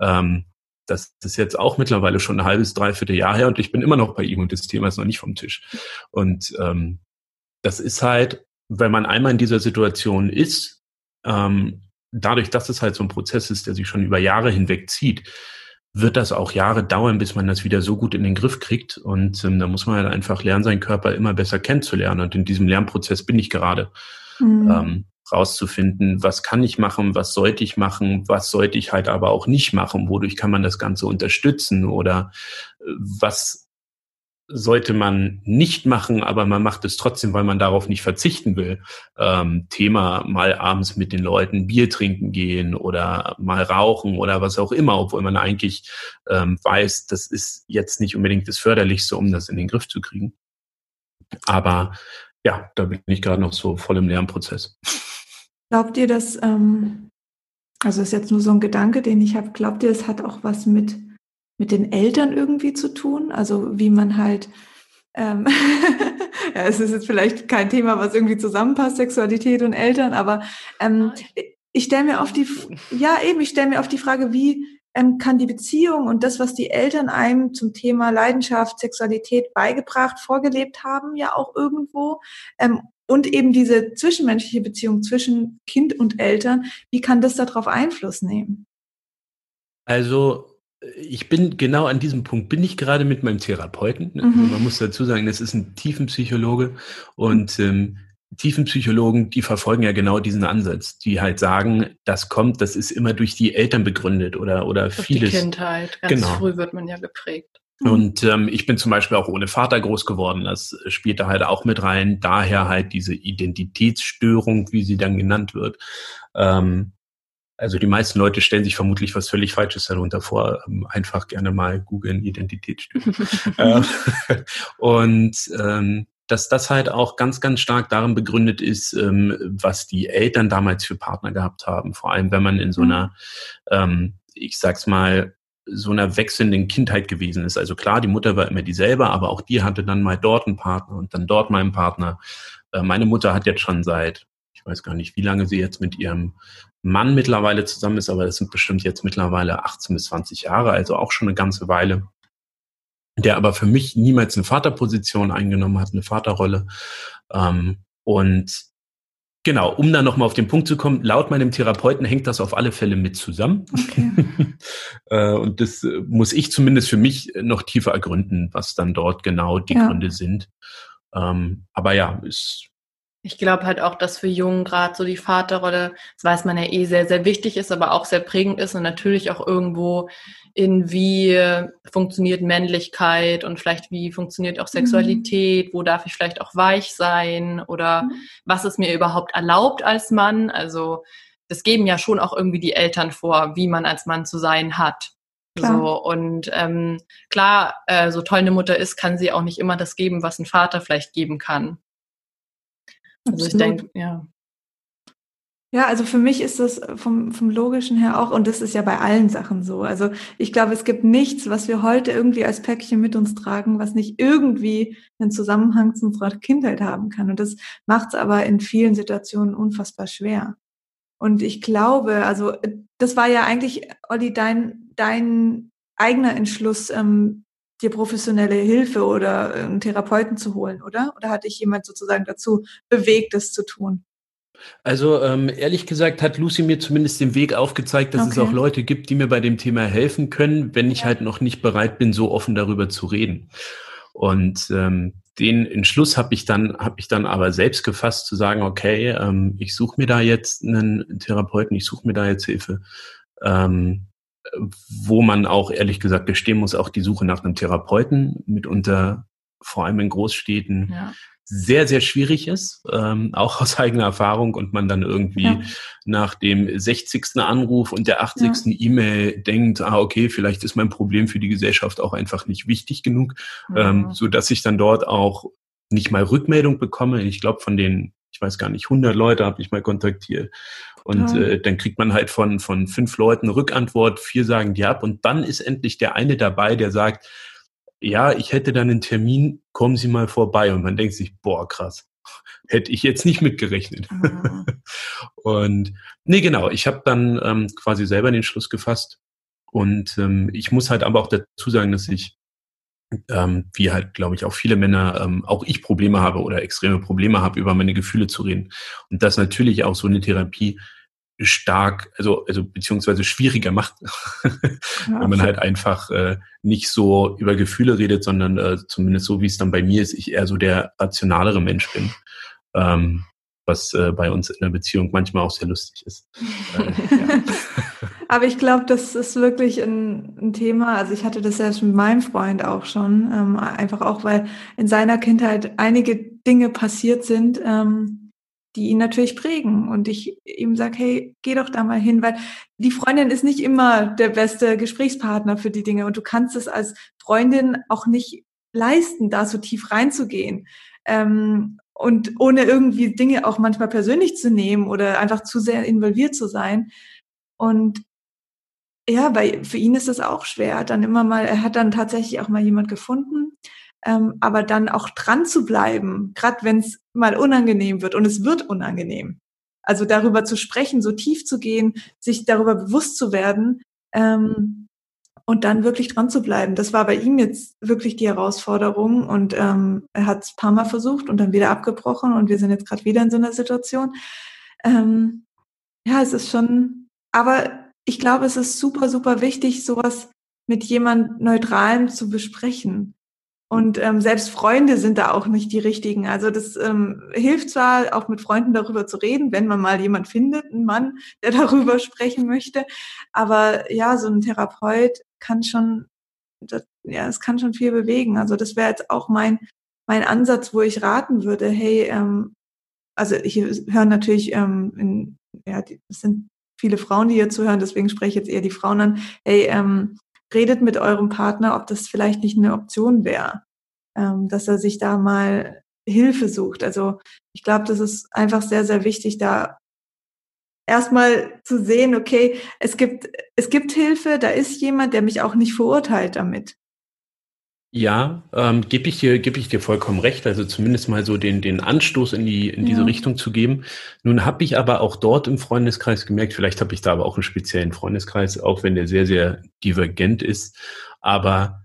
Ähm, das ist jetzt auch mittlerweile schon ein halbes, dreiviertel Jahr her und ich bin immer noch bei ihm und das Thema ist noch nicht vom Tisch. Und ähm, das ist halt, wenn man einmal in dieser Situation ist, ähm, dadurch, dass es halt so ein Prozess ist, der sich schon über Jahre hinweg zieht, wird das auch Jahre dauern, bis man das wieder so gut in den Griff kriegt. Und ähm, da muss man halt einfach lernen, seinen Körper immer besser kennenzulernen. Und in diesem Lernprozess bin ich gerade. Mhm. Ähm, rauszufinden, was kann ich machen, was sollte ich machen, was sollte ich halt aber auch nicht machen, wodurch kann man das Ganze unterstützen oder äh, was sollte man nicht machen, aber man macht es trotzdem, weil man darauf nicht verzichten will. Ähm, Thema mal abends mit den Leuten Bier trinken gehen oder mal rauchen oder was auch immer, obwohl man eigentlich ähm, weiß, das ist jetzt nicht unbedingt das Förderlichste, um das in den Griff zu kriegen. Aber ja, da bin ich gerade noch so voll im Lernprozess. Glaubt ihr, dass, ähm, also ist jetzt nur so ein Gedanke, den ich habe, glaubt ihr, es hat auch was mit mit den Eltern irgendwie zu tun? Also wie man halt, ähm, <laughs> ja, es ist jetzt vielleicht kein Thema, was irgendwie zusammenpasst, Sexualität und Eltern, aber ähm, ich stelle mir auf die, <laughs> ja eben, ich stelle mir auf die Frage, wie ähm, kann die Beziehung und das, was die Eltern einem zum Thema Leidenschaft, Sexualität beigebracht, vorgelebt haben, ja auch irgendwo, ähm, und eben diese zwischenmenschliche Beziehung zwischen Kind und Eltern, wie kann das darauf Einfluss nehmen? Also ich bin genau an diesem Punkt, bin ich gerade mit meinem Therapeuten. Mhm. Also man muss dazu sagen, das ist ein Tiefenpsychologe und ähm, Tiefenpsychologen, die verfolgen ja genau diesen Ansatz, die halt sagen, das kommt, das ist immer durch die Eltern begründet oder, oder durch vieles. Die Kindheit, ganz genau. früh wird man ja geprägt. Mhm. Und ähm, ich bin zum Beispiel auch ohne Vater groß geworden. Das spielt da halt auch mit rein. Daher halt diese Identitätsstörung, wie sie dann genannt wird. Ähm, also die meisten Leute stellen sich vermutlich was völlig Falsches darunter vor. Ähm, einfach gerne mal googeln Identitätsstörung. <laughs> äh, und ähm, dass das halt auch ganz, ganz stark darin begründet ist, ähm, was die Eltern damals für Partner gehabt haben. Vor allem, wenn man in so mhm. einer, ähm, ich sag's mal, so einer wechselnden Kindheit gewesen ist. Also klar, die Mutter war immer dieselbe, aber auch die hatte dann mal dort einen Partner und dann dort mal einen Partner. Äh, meine Mutter hat jetzt schon seit, ich weiß gar nicht, wie lange sie jetzt mit ihrem Mann mittlerweile zusammen ist, aber das sind bestimmt jetzt mittlerweile 18 bis 20 Jahre, also auch schon eine ganze Weile. Der aber für mich niemals eine Vaterposition eingenommen hat, eine Vaterrolle. Ähm, und genau, um dann nochmal auf den Punkt zu kommen, laut meinem Therapeuten hängt das auf alle Fälle mit zusammen. Okay. <laughs> äh, und das äh, muss ich zumindest für mich noch tiefer ergründen, was dann dort genau die ja. Gründe sind. Ähm, aber ja, ist ich glaube halt auch, dass für Jungen gerade so die Vaterrolle, das weiß man ja eh, sehr, sehr wichtig ist, aber auch sehr prägend ist und natürlich auch irgendwo in wie funktioniert Männlichkeit und vielleicht wie funktioniert auch Sexualität, mhm. wo darf ich vielleicht auch weich sein oder mhm. was ist mir überhaupt erlaubt als Mann. Also das geben ja schon auch irgendwie die Eltern vor, wie man als Mann zu sein hat. Klar. So, und ähm, klar, äh, so toll eine Mutter ist, kann sie auch nicht immer das geben, was ein Vater vielleicht geben kann. Also ich denke, ja. Ja, also für mich ist das vom, vom Logischen her auch, und das ist ja bei allen Sachen so. Also ich glaube, es gibt nichts, was wir heute irgendwie als Päckchen mit uns tragen, was nicht irgendwie einen Zusammenhang zu unserer Kindheit haben kann. Und das macht es aber in vielen Situationen unfassbar schwer. Und ich glaube, also das war ja eigentlich, Olli, dein, dein eigener Entschluss, ähm, dir professionelle Hilfe oder einen Therapeuten zu holen, oder? Oder hat dich jemand sozusagen dazu bewegt, das zu tun? Also ähm, ehrlich gesagt hat Lucy mir zumindest den Weg aufgezeigt, dass okay. es auch Leute gibt, die mir bei dem Thema helfen können, wenn ich halt noch nicht bereit bin, so offen darüber zu reden. Und ähm, den Entschluss habe ich dann habe ich dann aber selbst gefasst zu sagen, okay, ähm, ich suche mir da jetzt einen Therapeuten, ich suche mir da jetzt Hilfe. Ähm, wo man auch ehrlich gesagt gestehen muss, auch die Suche nach einem Therapeuten mitunter vor allem in Großstädten ja. sehr, sehr schwierig ist, ähm, auch aus eigener Erfahrung und man dann irgendwie ja. nach dem 60. Anruf und der 80. Ja. E-Mail denkt, ah, okay, vielleicht ist mein Problem für die Gesellschaft auch einfach nicht wichtig genug, ähm, so dass ich dann dort auch nicht mal Rückmeldung bekomme. Ich glaube, von den, ich weiß gar nicht, 100 Leute habe ich mal kontaktiert und äh, dann kriegt man halt von, von fünf Leuten Rückantwort, vier sagen ja ab und dann ist endlich der eine dabei, der sagt, ja, ich hätte dann einen Termin, kommen Sie mal vorbei. Und man denkt sich, boah, krass, hätte ich jetzt nicht mitgerechnet. Mhm. <laughs> und nee, genau, ich habe dann ähm, quasi selber den Schluss gefasst. Und ähm, ich muss halt aber auch dazu sagen, dass ich, ähm, wie halt, glaube ich, auch viele Männer, ähm, auch ich Probleme habe oder extreme Probleme habe, über meine Gefühle zu reden. Und dass natürlich auch so eine Therapie stark, also, also beziehungsweise schwieriger macht, <laughs> wenn man halt einfach äh, nicht so über Gefühle redet, sondern äh, zumindest so, wie es dann bei mir ist, ich eher so der rationalere Mensch bin. Ähm, was äh, bei uns in der Beziehung manchmal auch sehr lustig ist. <laughs> Aber ich glaube, das ist wirklich ein, ein, Thema. Also ich hatte das selbst mit meinem Freund auch schon, ähm, einfach auch, weil in seiner Kindheit einige Dinge passiert sind, ähm, die ihn natürlich prägen. Und ich ihm sage, hey, geh doch da mal hin, weil die Freundin ist nicht immer der beste Gesprächspartner für die Dinge. Und du kannst es als Freundin auch nicht leisten, da so tief reinzugehen. Ähm, und ohne irgendwie Dinge auch manchmal persönlich zu nehmen oder einfach zu sehr involviert zu sein. Und ja, weil für ihn ist das auch schwer. Dann immer mal, er hat dann tatsächlich auch mal jemand gefunden, ähm, aber dann auch dran zu bleiben, gerade wenn es mal unangenehm wird und es wird unangenehm. Also darüber zu sprechen, so tief zu gehen, sich darüber bewusst zu werden ähm, und dann wirklich dran zu bleiben. Das war bei ihm jetzt wirklich die Herausforderung und ähm, er hat es paar Mal versucht und dann wieder abgebrochen und wir sind jetzt gerade wieder in so einer Situation. Ähm, ja, es ist schon, aber ich glaube, es ist super, super wichtig, sowas mit jemand Neutralem zu besprechen. Und ähm, selbst Freunde sind da auch nicht die richtigen. Also das ähm, hilft zwar auch mit Freunden darüber zu reden, wenn man mal jemand findet, einen Mann, der <laughs> darüber sprechen möchte. Aber ja, so ein Therapeut kann schon, das, ja, es kann schon viel bewegen. Also das wäre jetzt auch mein mein Ansatz, wo ich raten würde. Hey, ähm, also hier hören natürlich, ähm, in, ja, es sind viele Frauen, die hier zuhören, deswegen spreche ich jetzt eher die Frauen an. Hey, ähm, redet mit eurem Partner, ob das vielleicht nicht eine Option wäre, ähm, dass er sich da mal Hilfe sucht. Also ich glaube, das ist einfach sehr, sehr wichtig, da erstmal zu sehen, okay, es gibt, es gibt Hilfe, da ist jemand, der mich auch nicht verurteilt damit. Ja, ähm, gebe ich dir, gebe ich dir vollkommen recht. Also zumindest mal so den den Anstoß in die in diese ja. Richtung zu geben. Nun habe ich aber auch dort im Freundeskreis gemerkt, vielleicht habe ich da aber auch einen speziellen Freundeskreis, auch wenn der sehr sehr divergent ist. Aber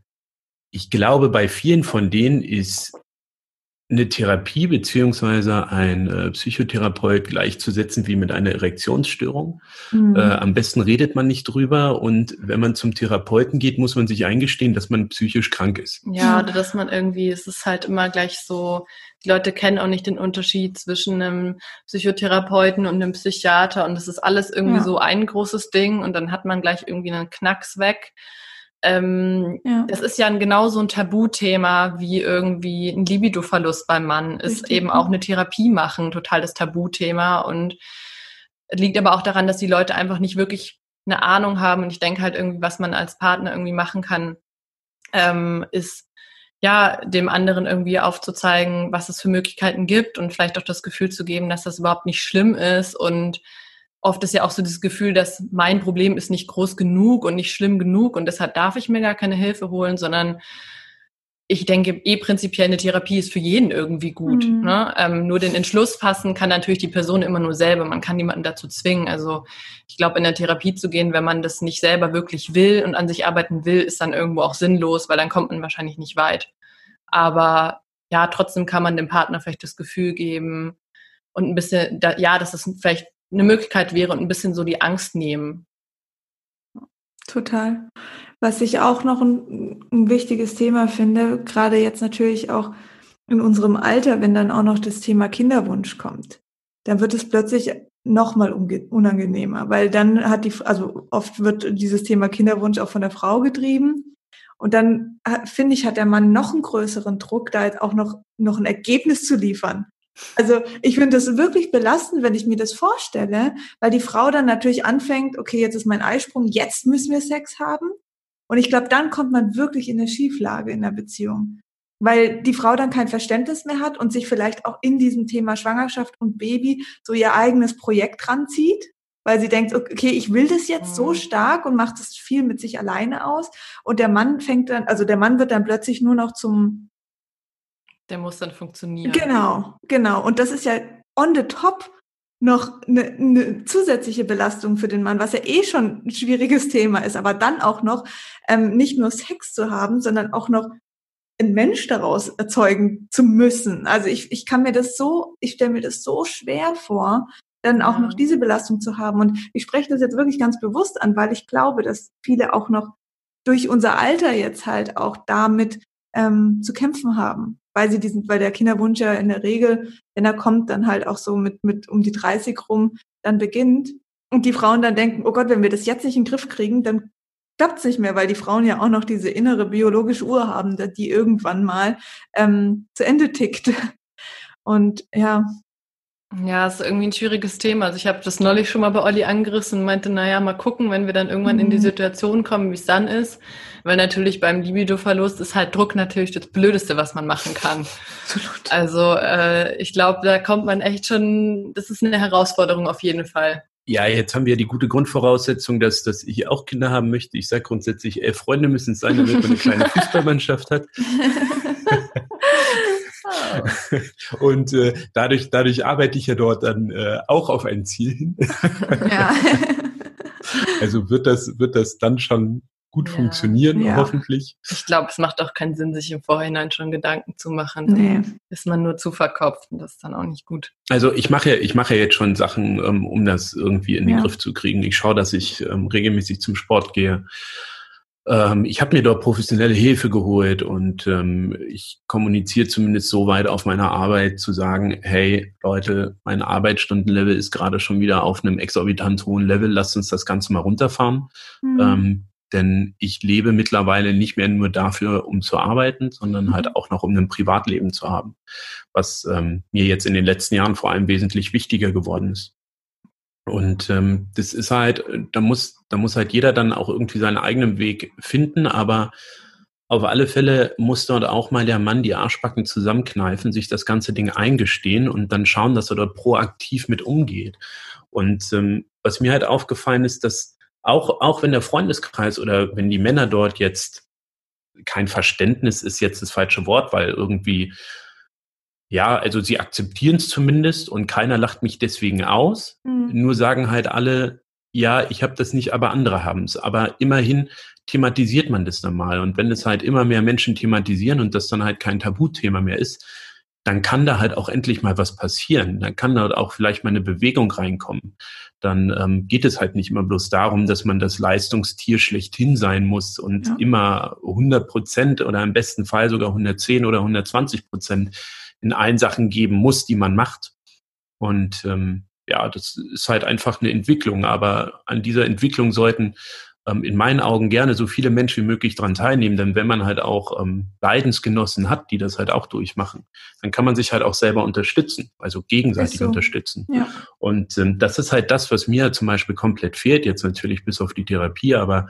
ich glaube, bei vielen von denen ist eine Therapie beziehungsweise ein äh, Psychotherapeut gleichzusetzen wie mit einer Erektionsstörung. Mhm. Äh, am besten redet man nicht drüber und wenn man zum Therapeuten geht, muss man sich eingestehen, dass man psychisch krank ist. Ja, oder dass man irgendwie, es ist halt immer gleich so, die Leute kennen auch nicht den Unterschied zwischen einem Psychotherapeuten und einem Psychiater und das ist alles irgendwie ja. so ein großes Ding und dann hat man gleich irgendwie einen Knacks weg. Ähm, ja. Das ist ja ein, genauso ein Tabuthema wie irgendwie ein Libidoverlust beim Mann. Ist Richtig. eben auch eine Therapie machen, totales Tabuthema. Und liegt aber auch daran, dass die Leute einfach nicht wirklich eine Ahnung haben. Und ich denke halt irgendwie, was man als Partner irgendwie machen kann, ähm, ist ja, dem anderen irgendwie aufzuzeigen, was es für Möglichkeiten gibt und vielleicht auch das Gefühl zu geben, dass das überhaupt nicht schlimm ist und oft ist ja auch so das Gefühl, dass mein Problem ist nicht groß genug und nicht schlimm genug und deshalb darf ich mir gar keine Hilfe holen, sondern ich denke, eh prinzipiell eine Therapie ist für jeden irgendwie gut. Mhm. Ne? Ähm, nur den Entschluss fassen kann natürlich die Person immer nur selber. Man kann niemanden dazu zwingen. Also ich glaube, in der Therapie zu gehen, wenn man das nicht selber wirklich will und an sich arbeiten will, ist dann irgendwo auch sinnlos, weil dann kommt man wahrscheinlich nicht weit. Aber ja, trotzdem kann man dem Partner vielleicht das Gefühl geben und ein bisschen, da, ja, dass es vielleicht eine Möglichkeit wäre und ein bisschen so die Angst nehmen. Total. Was ich auch noch ein, ein wichtiges Thema finde, gerade jetzt natürlich auch in unserem Alter, wenn dann auch noch das Thema Kinderwunsch kommt, dann wird es plötzlich nochmal unangenehmer, weil dann hat die, also oft wird dieses Thema Kinderwunsch auch von der Frau getrieben. Und dann finde ich, hat der Mann noch einen größeren Druck, da jetzt auch noch, noch ein Ergebnis zu liefern. Also ich finde das wirklich belastend, wenn ich mir das vorstelle, weil die Frau dann natürlich anfängt, okay, jetzt ist mein Eisprung, jetzt müssen wir Sex haben. Und ich glaube, dann kommt man wirklich in eine Schieflage in der Beziehung, weil die Frau dann kein Verständnis mehr hat und sich vielleicht auch in diesem Thema Schwangerschaft und Baby so ihr eigenes Projekt ranzieht, weil sie denkt, okay, ich will das jetzt so mhm. stark und macht das viel mit sich alleine aus. Und der Mann fängt dann, also der Mann wird dann plötzlich nur noch zum der muss dann funktionieren. Genau, genau. Und das ist ja on the top noch eine, eine zusätzliche Belastung für den Mann, was ja eh schon ein schwieriges Thema ist, aber dann auch noch ähm, nicht nur Sex zu haben, sondern auch noch ein Mensch daraus erzeugen zu müssen. Also ich, ich kann mir das so, ich stelle mir das so schwer vor, dann auch noch diese Belastung zu haben. Und ich spreche das jetzt wirklich ganz bewusst an, weil ich glaube, dass viele auch noch durch unser Alter jetzt halt auch damit ähm, zu kämpfen haben, weil sie diesen, weil der Kinderwunsch ja in der Regel, wenn er kommt, dann halt auch so mit mit um die 30 rum dann beginnt und die Frauen dann denken, oh Gott, wenn wir das jetzt nicht in den Griff kriegen, dann klappt es nicht mehr, weil die Frauen ja auch noch diese innere biologische Uhr haben, die irgendwann mal ähm, zu Ende tickt. <laughs> Und ja, ja, ist irgendwie ein schwieriges Thema. Also ich habe das neulich schon mal bei Olli angerissen und meinte, naja, mal gucken, wenn wir dann irgendwann mhm. in die mhm. Situation kommen, wie es dann ist. Weil natürlich beim Libido-Verlust ist halt Druck natürlich das Blödeste, was man machen kann. Absolut. Also äh, ich glaube, da kommt man echt schon, das ist eine Herausforderung auf jeden Fall. Ja, jetzt haben wir ja die gute Grundvoraussetzung, dass, dass ich auch Kinder haben möchte. Ich sage grundsätzlich, elf Freunde müssen es sein, damit man eine kleine <laughs> Fußballmannschaft hat. <laughs> <laughs> Und äh, dadurch, dadurch arbeite ich ja dort dann äh, auch auf ein Ziel hin. ja. <laughs> also wird das, wird das dann schon gut ja. funktionieren, ja. hoffentlich. Ich glaube, es macht auch keinen Sinn, sich im Vorhinein schon Gedanken zu machen. Nee. Ist man nur zu verkopft und das ist dann auch nicht gut. Also ich mache, ich mache jetzt schon Sachen, ähm, um das irgendwie in den ja. Griff zu kriegen. Ich schaue, dass ich ähm, regelmäßig zum Sport gehe. Ähm, ich habe mir dort professionelle Hilfe geholt und ähm, ich kommuniziere zumindest so weit auf meiner Arbeit zu sagen, hey Leute, mein Arbeitsstundenlevel ist gerade schon wieder auf einem exorbitant hohen Level, lasst uns das Ganze mal runterfahren. Mhm. Ähm, denn ich lebe mittlerweile nicht mehr nur dafür, um zu arbeiten, sondern mhm. halt auch noch, um ein Privatleben zu haben, was ähm, mir jetzt in den letzten Jahren vor allem wesentlich wichtiger geworden ist. Und ähm, das ist halt, da muss, da muss halt jeder dann auch irgendwie seinen eigenen Weg finden, aber auf alle Fälle muss dort auch mal der Mann die Arschbacken zusammenkneifen, sich das ganze Ding eingestehen und dann schauen, dass er dort proaktiv mit umgeht. Und ähm, was mir halt aufgefallen ist, dass auch, auch wenn der Freundeskreis oder wenn die Männer dort jetzt kein Verständnis ist jetzt das falsche Wort, weil irgendwie ja, also sie akzeptieren es zumindest und keiner lacht mich deswegen aus. Mhm. Nur sagen halt alle, ja, ich habe das nicht, aber andere haben es. Aber immerhin thematisiert man das dann mal. Und wenn es halt immer mehr Menschen thematisieren und das dann halt kein Tabuthema mehr ist, dann kann da halt auch endlich mal was passieren. Dann kann da auch vielleicht mal eine Bewegung reinkommen. Dann ähm, geht es halt nicht immer bloß darum, dass man das Leistungstier schlechthin sein muss und ja. immer 100 Prozent oder im besten Fall sogar 110 oder 120 Prozent in allen Sachen geben muss, die man macht. Und ähm, ja, das ist halt einfach eine Entwicklung. Aber an dieser Entwicklung sollten ähm, in meinen Augen gerne so viele Menschen wie möglich dran teilnehmen. Denn wenn man halt auch ähm, Leidensgenossen hat, die das halt auch durchmachen, dann kann man sich halt auch selber unterstützen, also gegenseitig so. unterstützen. Ja. Und ähm, das ist halt das, was mir zum Beispiel komplett fehlt, jetzt natürlich bis auf die Therapie, aber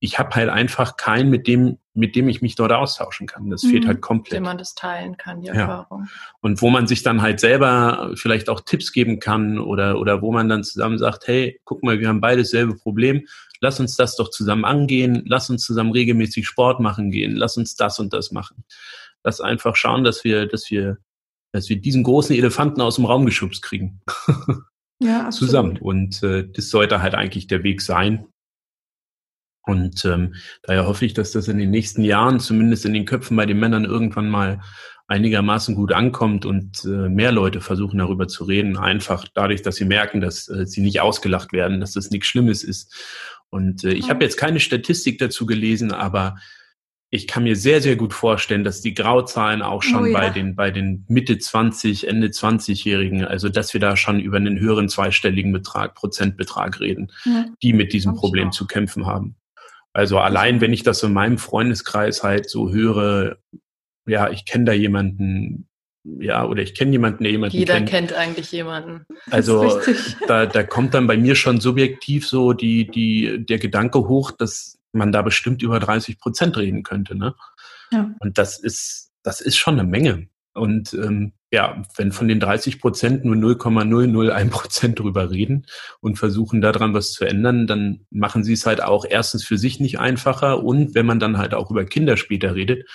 ich habe halt einfach keinen, mit dem, mit dem ich mich dort austauschen kann. Das mhm. fehlt halt komplett. Mit dem man das teilen kann, die Erfahrung. Ja. Und wo man sich dann halt selber vielleicht auch Tipps geben kann oder, oder wo man dann zusammen sagt, hey, guck mal, wir haben beide dasselbe Problem. Lass uns das doch zusammen angehen. Lass uns zusammen regelmäßig Sport machen gehen. Lass uns das und das machen. Lass einfach schauen, dass wir, dass wir, dass wir diesen großen Elefanten aus dem Raum geschubst kriegen. <laughs> Ja, absolut. zusammen. Und äh, das sollte halt eigentlich der Weg sein. Und ähm, daher hoffe ich, dass das in den nächsten Jahren zumindest in den Köpfen bei den Männern irgendwann mal einigermaßen gut ankommt und äh, mehr Leute versuchen darüber zu reden, einfach dadurch, dass sie merken, dass äh, sie nicht ausgelacht werden, dass das nichts Schlimmes ist. Und äh, ich habe jetzt keine Statistik dazu gelesen, aber ich kann mir sehr, sehr gut vorstellen, dass die Grauzahlen auch schon oh, ja. bei den, bei den Mitte 20, Ende 20-Jährigen, also dass wir da schon über einen höheren zweistelligen Betrag, Prozentbetrag reden, ja. die mit diesem Problem zu kämpfen haben. Also allein, wenn ich das in meinem Freundeskreis halt so höre, ja, ich kenne da jemanden, ja, oder ich kenne jemanden, der jemanden Jeder kennt. kennt eigentlich jemanden. Also da, da kommt dann bei mir schon subjektiv so die, die, der Gedanke hoch, dass man da bestimmt über 30 Prozent reden könnte. Ne? Ja. Und das ist, das ist schon eine Menge. Und ähm, ja, wenn von den 30 Prozent nur 0,001 Prozent drüber reden und versuchen daran was zu ändern, dann machen sie es halt auch erstens für sich nicht einfacher und wenn man dann halt auch über Kinder später redet,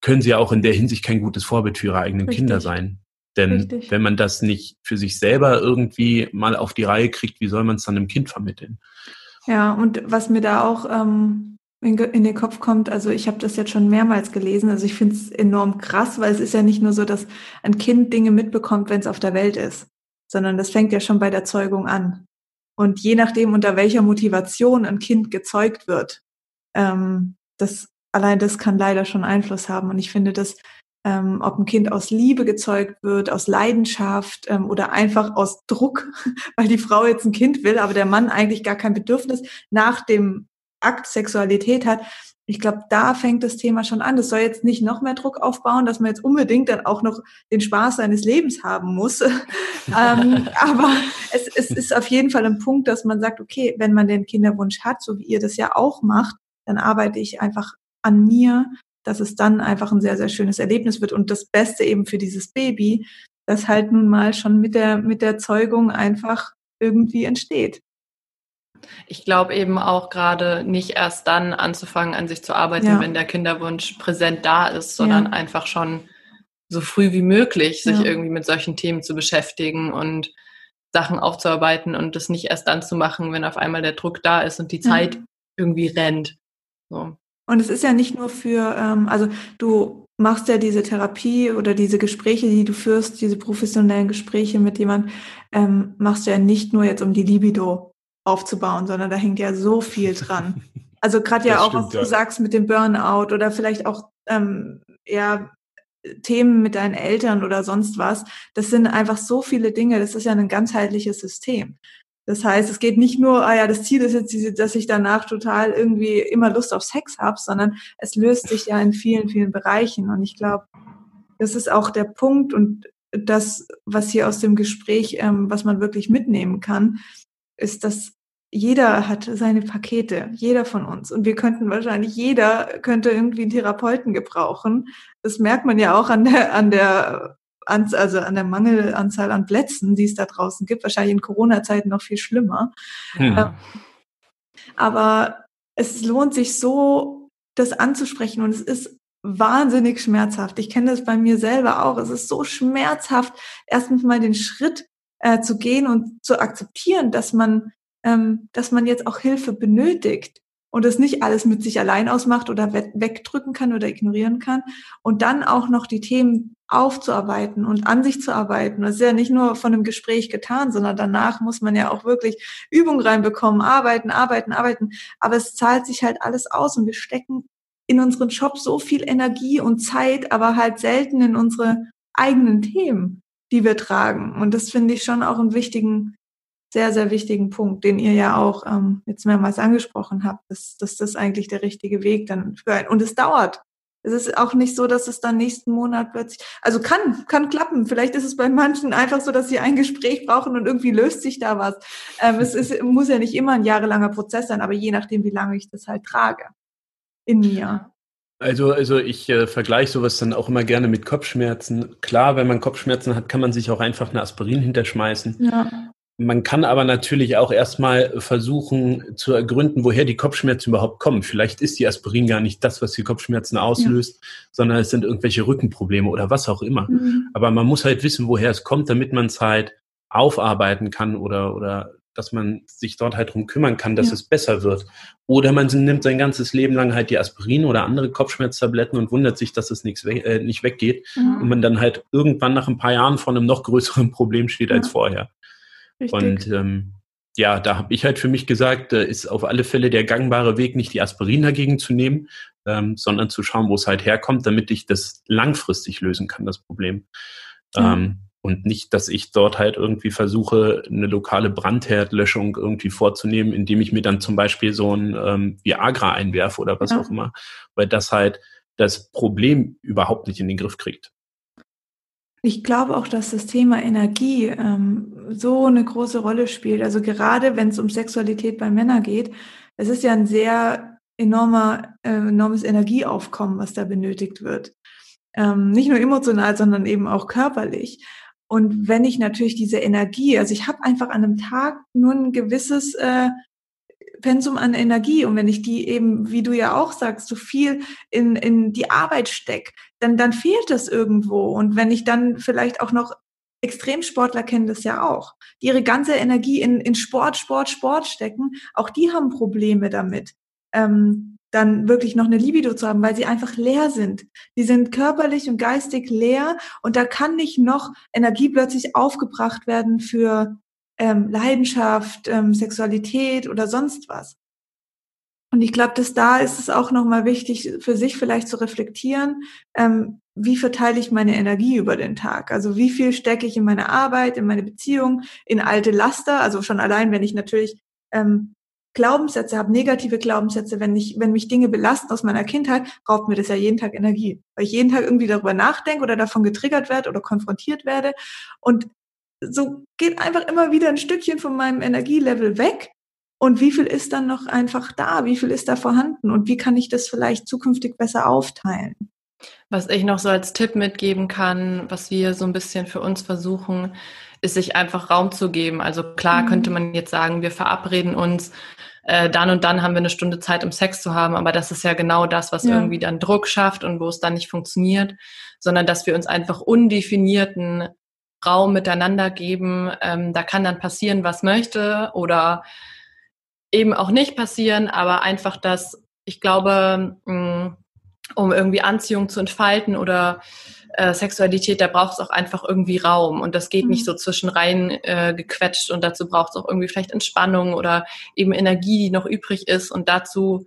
können sie auch in der Hinsicht kein gutes Vorbild für ihre eigenen Richtig. Kinder sein. Denn Richtig. wenn man das nicht für sich selber irgendwie mal auf die Reihe kriegt, wie soll man es dann einem Kind vermitteln? Ja, und was mir da auch ähm, in, den Kopf kommt. Also ich habe das jetzt schon mehrmals gelesen. Also ich finde es enorm krass, weil es ist ja nicht nur so, dass ein Kind Dinge mitbekommt, wenn es auf der Welt ist, sondern das fängt ja schon bei der Zeugung an. Und je nachdem, unter welcher Motivation ein Kind gezeugt wird, ähm, das allein das kann leider schon Einfluss haben. Und ich finde, dass ähm, ob ein Kind aus Liebe gezeugt wird, aus Leidenschaft ähm, oder einfach aus Druck, <laughs> weil die Frau jetzt ein Kind will, aber der Mann eigentlich gar kein Bedürfnis nach dem Akt Sexualität hat. Ich glaube, da fängt das Thema schon an. Das soll jetzt nicht noch mehr Druck aufbauen, dass man jetzt unbedingt dann auch noch den Spaß seines Lebens haben muss. <laughs> ähm, aber es, es ist auf jeden Fall ein Punkt, dass man sagt, okay, wenn man den Kinderwunsch hat, so wie ihr das ja auch macht, dann arbeite ich einfach an mir, dass es dann einfach ein sehr, sehr schönes Erlebnis wird. Und das Beste eben für dieses Baby, das halt nun mal schon mit der, mit der Zeugung einfach irgendwie entsteht. Ich glaube eben auch gerade nicht erst dann anzufangen, an sich zu arbeiten, ja. wenn der Kinderwunsch präsent da ist, sondern ja. einfach schon so früh wie möglich sich ja. irgendwie mit solchen Themen zu beschäftigen und Sachen aufzuarbeiten und das nicht erst dann zu machen, wenn auf einmal der Druck da ist und die Zeit irgendwie rennt. So. Und es ist ja nicht nur für, ähm, also du machst ja diese Therapie oder diese Gespräche, die du führst, diese professionellen Gespräche mit jemandem, ähm, machst du ja nicht nur jetzt, um die Libido aufzubauen, sondern da hängt ja so viel <laughs> dran. Also gerade ja das auch, stimmt, was du ja. sagst mit dem Burnout oder vielleicht auch ähm, ja Themen mit deinen Eltern oder sonst was. Das sind einfach so viele Dinge. Das ist ja ein ganzheitliches System. Das heißt, es geht nicht nur, ah ja, das Ziel ist jetzt, dass ich danach total irgendwie immer Lust auf Sex habe, sondern es löst sich ja in vielen, vielen Bereichen. Und ich glaube, das ist auch der Punkt und das, was hier aus dem Gespräch, ähm, was man wirklich mitnehmen kann, ist, dass jeder hat seine Pakete, jeder von uns. Und wir könnten wahrscheinlich, jeder könnte irgendwie einen Therapeuten gebrauchen. Das merkt man ja auch an der, an der also an der Mangelanzahl an Plätzen, die es da draußen gibt, wahrscheinlich in Corona-Zeiten noch viel schlimmer. Ja. Ähm, aber es lohnt sich so, das anzusprechen und es ist wahnsinnig schmerzhaft. Ich kenne das bei mir selber auch. Es ist so schmerzhaft, erstens mal den Schritt äh, zu gehen und zu akzeptieren, dass man, ähm, dass man jetzt auch Hilfe benötigt und es nicht alles mit sich allein ausmacht oder wegdrücken kann oder ignorieren kann und dann auch noch die Themen aufzuarbeiten und an sich zu arbeiten. Das ist ja nicht nur von einem Gespräch getan, sondern danach muss man ja auch wirklich Übung reinbekommen, arbeiten, arbeiten, arbeiten. Aber es zahlt sich halt alles aus und wir stecken in unseren Job so viel Energie und Zeit, aber halt selten in unsere eigenen Themen, die wir tragen. Und das finde ich schon auch einen wichtigen sehr, sehr wichtigen Punkt, den ihr ja auch ähm, jetzt mehrmals angesprochen habt, dass, dass das eigentlich der richtige Weg dann für ein, und es dauert. Es ist auch nicht so, dass es dann nächsten Monat plötzlich, also kann, kann klappen. Vielleicht ist es bei manchen einfach so, dass sie ein Gespräch brauchen und irgendwie löst sich da was. Ähm, es ist, muss ja nicht immer ein jahrelanger Prozess sein, aber je nachdem, wie lange ich das halt trage in mir. Also, also ich äh, vergleiche sowas dann auch immer gerne mit Kopfschmerzen. Klar, wenn man Kopfschmerzen hat, kann man sich auch einfach eine Aspirin hinterschmeißen. Ja. Man kann aber natürlich auch erstmal versuchen zu ergründen, woher die Kopfschmerzen überhaupt kommen. Vielleicht ist die Aspirin gar nicht das, was die Kopfschmerzen auslöst, ja. sondern es sind irgendwelche Rückenprobleme oder was auch immer. Mhm. Aber man muss halt wissen, woher es kommt, damit man es halt aufarbeiten kann oder, oder dass man sich dort halt drum kümmern kann, dass ja. es besser wird. Oder man nimmt sein ganzes Leben lang halt die Aspirin oder andere Kopfschmerztabletten und wundert sich, dass es nichts we äh, nicht weggeht mhm. und man dann halt irgendwann nach ein paar Jahren vor einem noch größeren <laughs> Problem steht ja. als vorher. Richtig. Und ähm, ja, da habe ich halt für mich gesagt, äh, ist auf alle Fälle der gangbare Weg, nicht die Aspirin dagegen zu nehmen, ähm, sondern zu schauen, wo es halt herkommt, damit ich das langfristig lösen kann, das Problem. Ja. Ähm, und nicht, dass ich dort halt irgendwie versuche, eine lokale Brandherdlöschung irgendwie vorzunehmen, indem ich mir dann zum Beispiel so ein ähm, Viagra einwerfe oder was ja. auch immer, weil das halt das Problem überhaupt nicht in den Griff kriegt. Ich glaube auch, dass das Thema Energie ähm, so eine große Rolle spielt. Also gerade wenn es um Sexualität bei Männern geht, es ist ja ein sehr enormer, äh, enormes Energieaufkommen, was da benötigt wird. Ähm, nicht nur emotional, sondern eben auch körperlich. Und wenn ich natürlich diese Energie, also ich habe einfach an einem Tag nur ein gewisses äh, Pensum an Energie und wenn ich die eben, wie du ja auch sagst, so viel in, in die Arbeit steck, dann, dann fehlt das irgendwo. Und wenn ich dann vielleicht auch noch Extremsportler kennen das ja auch, die ihre ganze Energie in, in Sport, Sport, Sport stecken, auch die haben Probleme damit. Ähm, dann wirklich noch eine Libido zu haben, weil sie einfach leer sind. Die sind körperlich und geistig leer und da kann nicht noch Energie plötzlich aufgebracht werden für ähm, Leidenschaft, ähm, Sexualität oder sonst was. Und ich glaube, dass da ist es auch nochmal wichtig, für sich vielleicht zu reflektieren, ähm, wie verteile ich meine Energie über den Tag? Also wie viel stecke ich in meine Arbeit, in meine Beziehung, in alte Laster? Also schon allein, wenn ich natürlich ähm, Glaubenssätze habe, negative Glaubenssätze, wenn ich, wenn mich Dinge belasten aus meiner Kindheit, raubt mir das ja jeden Tag Energie, weil ich jeden Tag irgendwie darüber nachdenke oder davon getriggert werde oder konfrontiert werde. Und so geht einfach immer wieder ein Stückchen von meinem Energielevel weg und wie viel ist dann noch einfach da? Wie viel ist da vorhanden? Und wie kann ich das vielleicht zukünftig besser aufteilen? Was ich noch so als Tipp mitgeben kann, was wir so ein bisschen für uns versuchen, ist sich einfach Raum zu geben. Also klar mhm. könnte man jetzt sagen, wir verabreden uns, äh, dann und dann haben wir eine Stunde Zeit, um Sex zu haben, aber das ist ja genau das, was ja. irgendwie dann Druck schafft und wo es dann nicht funktioniert, sondern dass wir uns einfach undefinierten Raum miteinander geben. Ähm, da kann dann passieren, was möchte oder eben auch nicht passieren, aber einfach, dass ich glaube, mm, um irgendwie Anziehung zu entfalten oder äh, Sexualität, da braucht es auch einfach irgendwie Raum und das geht mhm. nicht so zwischen rein äh, gequetscht und dazu braucht es auch irgendwie vielleicht Entspannung oder eben Energie, die noch übrig ist und dazu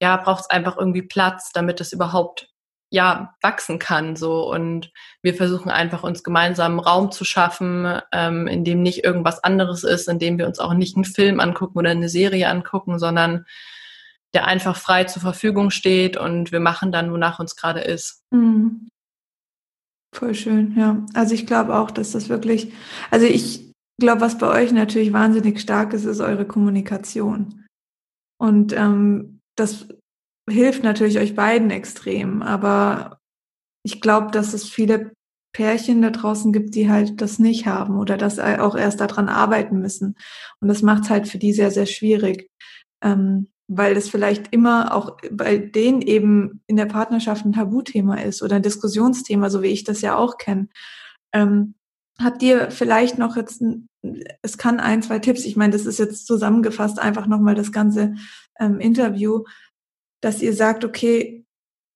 ja braucht es einfach irgendwie Platz, damit es überhaupt ja wachsen kann so und wir versuchen einfach uns gemeinsam Raum zu schaffen, ähm, in dem nicht irgendwas anderes ist, in dem wir uns auch nicht einen Film angucken oder eine Serie angucken, sondern der einfach frei zur Verfügung steht und wir machen dann, wonach uns gerade ist. Mhm. Voll schön, ja. Also ich glaube auch, dass das wirklich, also ich glaube, was bei euch natürlich wahnsinnig stark ist, ist eure Kommunikation. Und ähm, das hilft natürlich euch beiden extrem, aber ich glaube, dass es viele Pärchen da draußen gibt, die halt das nicht haben oder das auch erst daran arbeiten müssen. Und das macht es halt für die sehr, sehr schwierig, ähm, weil das vielleicht immer auch bei denen eben in der Partnerschaft ein Tabuthema ist oder ein Diskussionsthema, so wie ich das ja auch kenne. Ähm, habt ihr vielleicht noch jetzt, ein, es kann ein, zwei Tipps, ich meine, das ist jetzt zusammengefasst einfach nochmal das ganze ähm, Interview, dass ihr sagt, okay,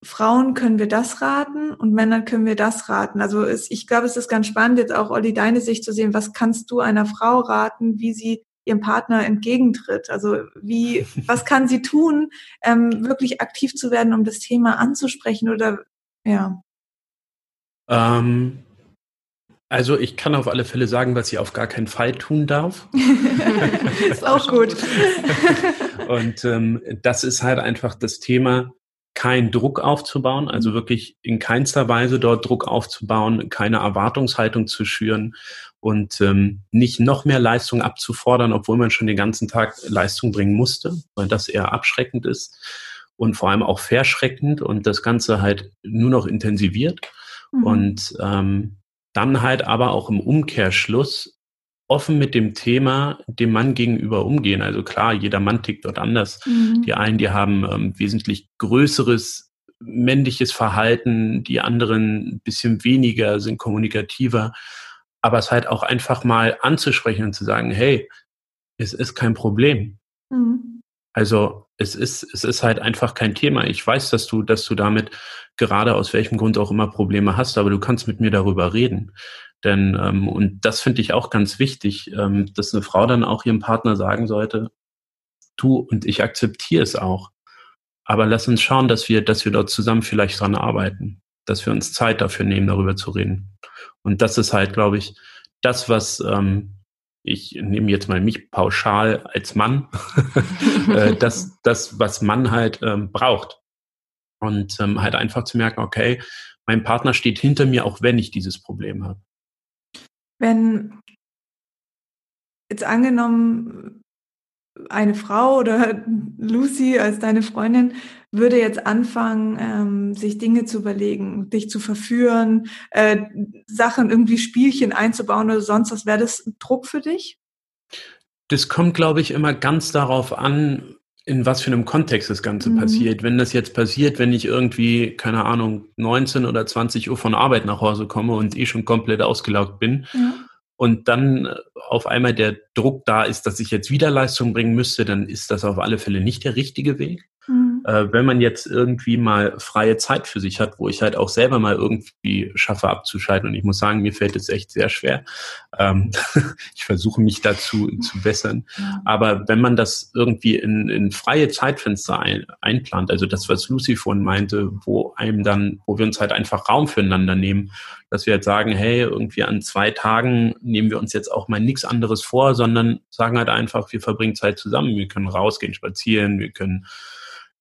Frauen können wir das raten und Männern können wir das raten. Also es, ich glaube, es ist ganz spannend, jetzt auch Olli, deine Sicht zu sehen. Was kannst du einer Frau raten, wie sie ihrem Partner entgegentritt? Also wie, was kann sie tun, ähm, wirklich aktiv zu werden, um das Thema anzusprechen oder ja? Ähm, also ich kann auf alle Fälle sagen, was sie auf gar keinen Fall tun darf. <laughs> ist auch <laughs> gut. Und ähm, das ist halt einfach das Thema, keinen Druck aufzubauen, also wirklich in keinster Weise dort Druck aufzubauen, keine Erwartungshaltung zu schüren und ähm, nicht noch mehr Leistung abzufordern, obwohl man schon den ganzen Tag Leistung bringen musste, weil das eher abschreckend ist und vor allem auch verschreckend und das Ganze halt nur noch intensiviert. Mhm. Und ähm, dann halt aber auch im Umkehrschluss offen mit dem Thema dem Mann gegenüber umgehen. Also klar, jeder Mann tickt dort anders. Mhm. Die einen, die haben ähm, wesentlich größeres männliches Verhalten, die anderen ein bisschen weniger, sind kommunikativer. Aber es halt auch einfach mal anzusprechen und zu sagen, hey, es ist kein Problem. Mhm. Also es ist, es ist halt einfach kein Thema. Ich weiß, dass du, dass du damit gerade aus welchem Grund auch immer Probleme hast, aber du kannst mit mir darüber reden. Denn, ähm, und das finde ich auch ganz wichtig, ähm, dass eine Frau dann auch ihrem Partner sagen sollte, du und ich akzeptiere es auch. Aber lass uns schauen, dass wir, dass wir dort zusammen vielleicht dran arbeiten, dass wir uns Zeit dafür nehmen, darüber zu reden. Und das ist halt, glaube ich, das, was ähm, ich nehme jetzt mal mich pauschal als Mann, <laughs> äh, das, das, was Mann halt ähm, braucht. Und ähm, halt einfach zu merken, okay, mein Partner steht hinter mir, auch wenn ich dieses Problem habe. Wenn jetzt angenommen, eine Frau oder Lucy als deine Freundin würde jetzt anfangen, ähm, sich Dinge zu überlegen, dich zu verführen, äh, Sachen irgendwie Spielchen einzubauen oder sonst was, wäre das Druck für dich? Das kommt, glaube ich, immer ganz darauf an, in was für einem Kontext das Ganze mhm. passiert. Wenn das jetzt passiert, wenn ich irgendwie, keine Ahnung, 19 oder 20 Uhr von Arbeit nach Hause komme und eh schon komplett ausgelaugt bin, ja und dann auf einmal der Druck da ist, dass ich jetzt wieder Leistung bringen müsste, dann ist das auf alle Fälle nicht der richtige Weg. Mhm. Äh, wenn man jetzt irgendwie mal freie Zeit für sich hat, wo ich halt auch selber mal irgendwie schaffe abzuschalten und ich muss sagen, mir fällt es echt sehr schwer. Ähm, <laughs> ich versuche mich dazu zu bessern. Aber wenn man das irgendwie in, in freie Zeitfenster ein, einplant, also das, was Lucy vorhin meinte, wo einem dann, wo wir uns halt einfach Raum füreinander nehmen, dass wir jetzt sagen, hey, irgendwie an zwei Tagen nehmen wir uns jetzt auch mal nichts anderes vor, sondern sagen halt einfach, wir verbringen Zeit zusammen, wir können rausgehen, spazieren, wir können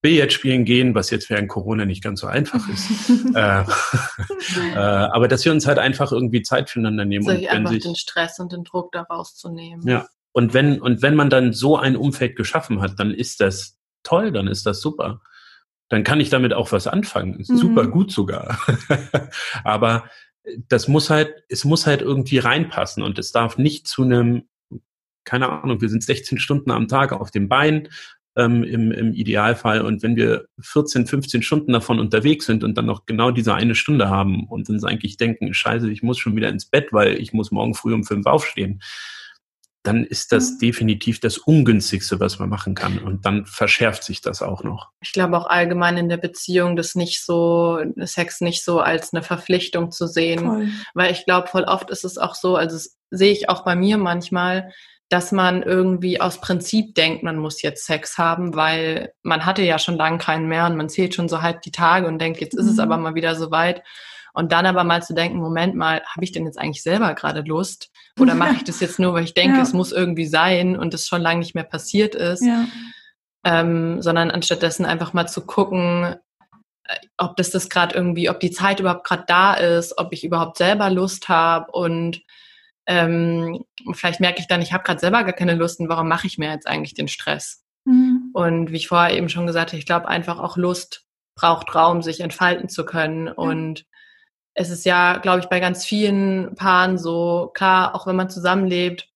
Billard spielen gehen, was jetzt während Corona nicht ganz so einfach ist. <laughs> äh, <laughs> äh, aber dass wir uns halt einfach irgendwie Zeit füreinander nehmen. Sich und einfach sich, den Stress und den Druck da rauszunehmen. Ja. Und wenn, und wenn man dann so ein Umfeld geschaffen hat, dann ist das toll, dann ist das super. Dann kann ich damit auch was anfangen. Mhm. Super gut sogar. <laughs> aber das muss halt, es muss halt irgendwie reinpassen und es darf nicht zu einem keine Ahnung, wir sind 16 Stunden am Tag auf dem Bein ähm, im, im Idealfall. Und wenn wir 14, 15 Stunden davon unterwegs sind und dann noch genau diese eine Stunde haben und uns eigentlich denken, scheiße, ich muss schon wieder ins Bett, weil ich muss morgen früh um fünf aufstehen, dann ist das mhm. definitiv das Ungünstigste, was man machen kann. Und dann verschärft sich das auch noch. Ich glaube auch allgemein in der Beziehung, das nicht so, Sex nicht so als eine Verpflichtung zu sehen. Voll. Weil ich glaube, voll oft ist es auch so, also das sehe ich auch bei mir manchmal, dass man irgendwie aus Prinzip denkt, man muss jetzt Sex haben, weil man hatte ja schon lange keinen mehr und man zählt schon so halb die Tage und denkt, jetzt ist mhm. es aber mal wieder so weit. Und dann aber mal zu denken, Moment mal, habe ich denn jetzt eigentlich selber gerade Lust? Oder <laughs> mache ich das jetzt nur, weil ich denke, ja. es muss irgendwie sein und es schon lange nicht mehr passiert ist? Ja. Ähm, sondern anstattdessen einfach mal zu gucken, äh, ob das das gerade irgendwie, ob die Zeit überhaupt gerade da ist, ob ich überhaupt selber Lust habe und ähm, vielleicht merke ich dann, ich habe gerade selber gar keine Lust und warum mache ich mir jetzt eigentlich den Stress? Mhm. Und wie ich vorher eben schon gesagt habe, ich glaube einfach auch Lust braucht Raum, sich entfalten zu können. Mhm. Und es ist ja, glaube ich, bei ganz vielen Paaren so, klar, auch wenn man zusammenlebt,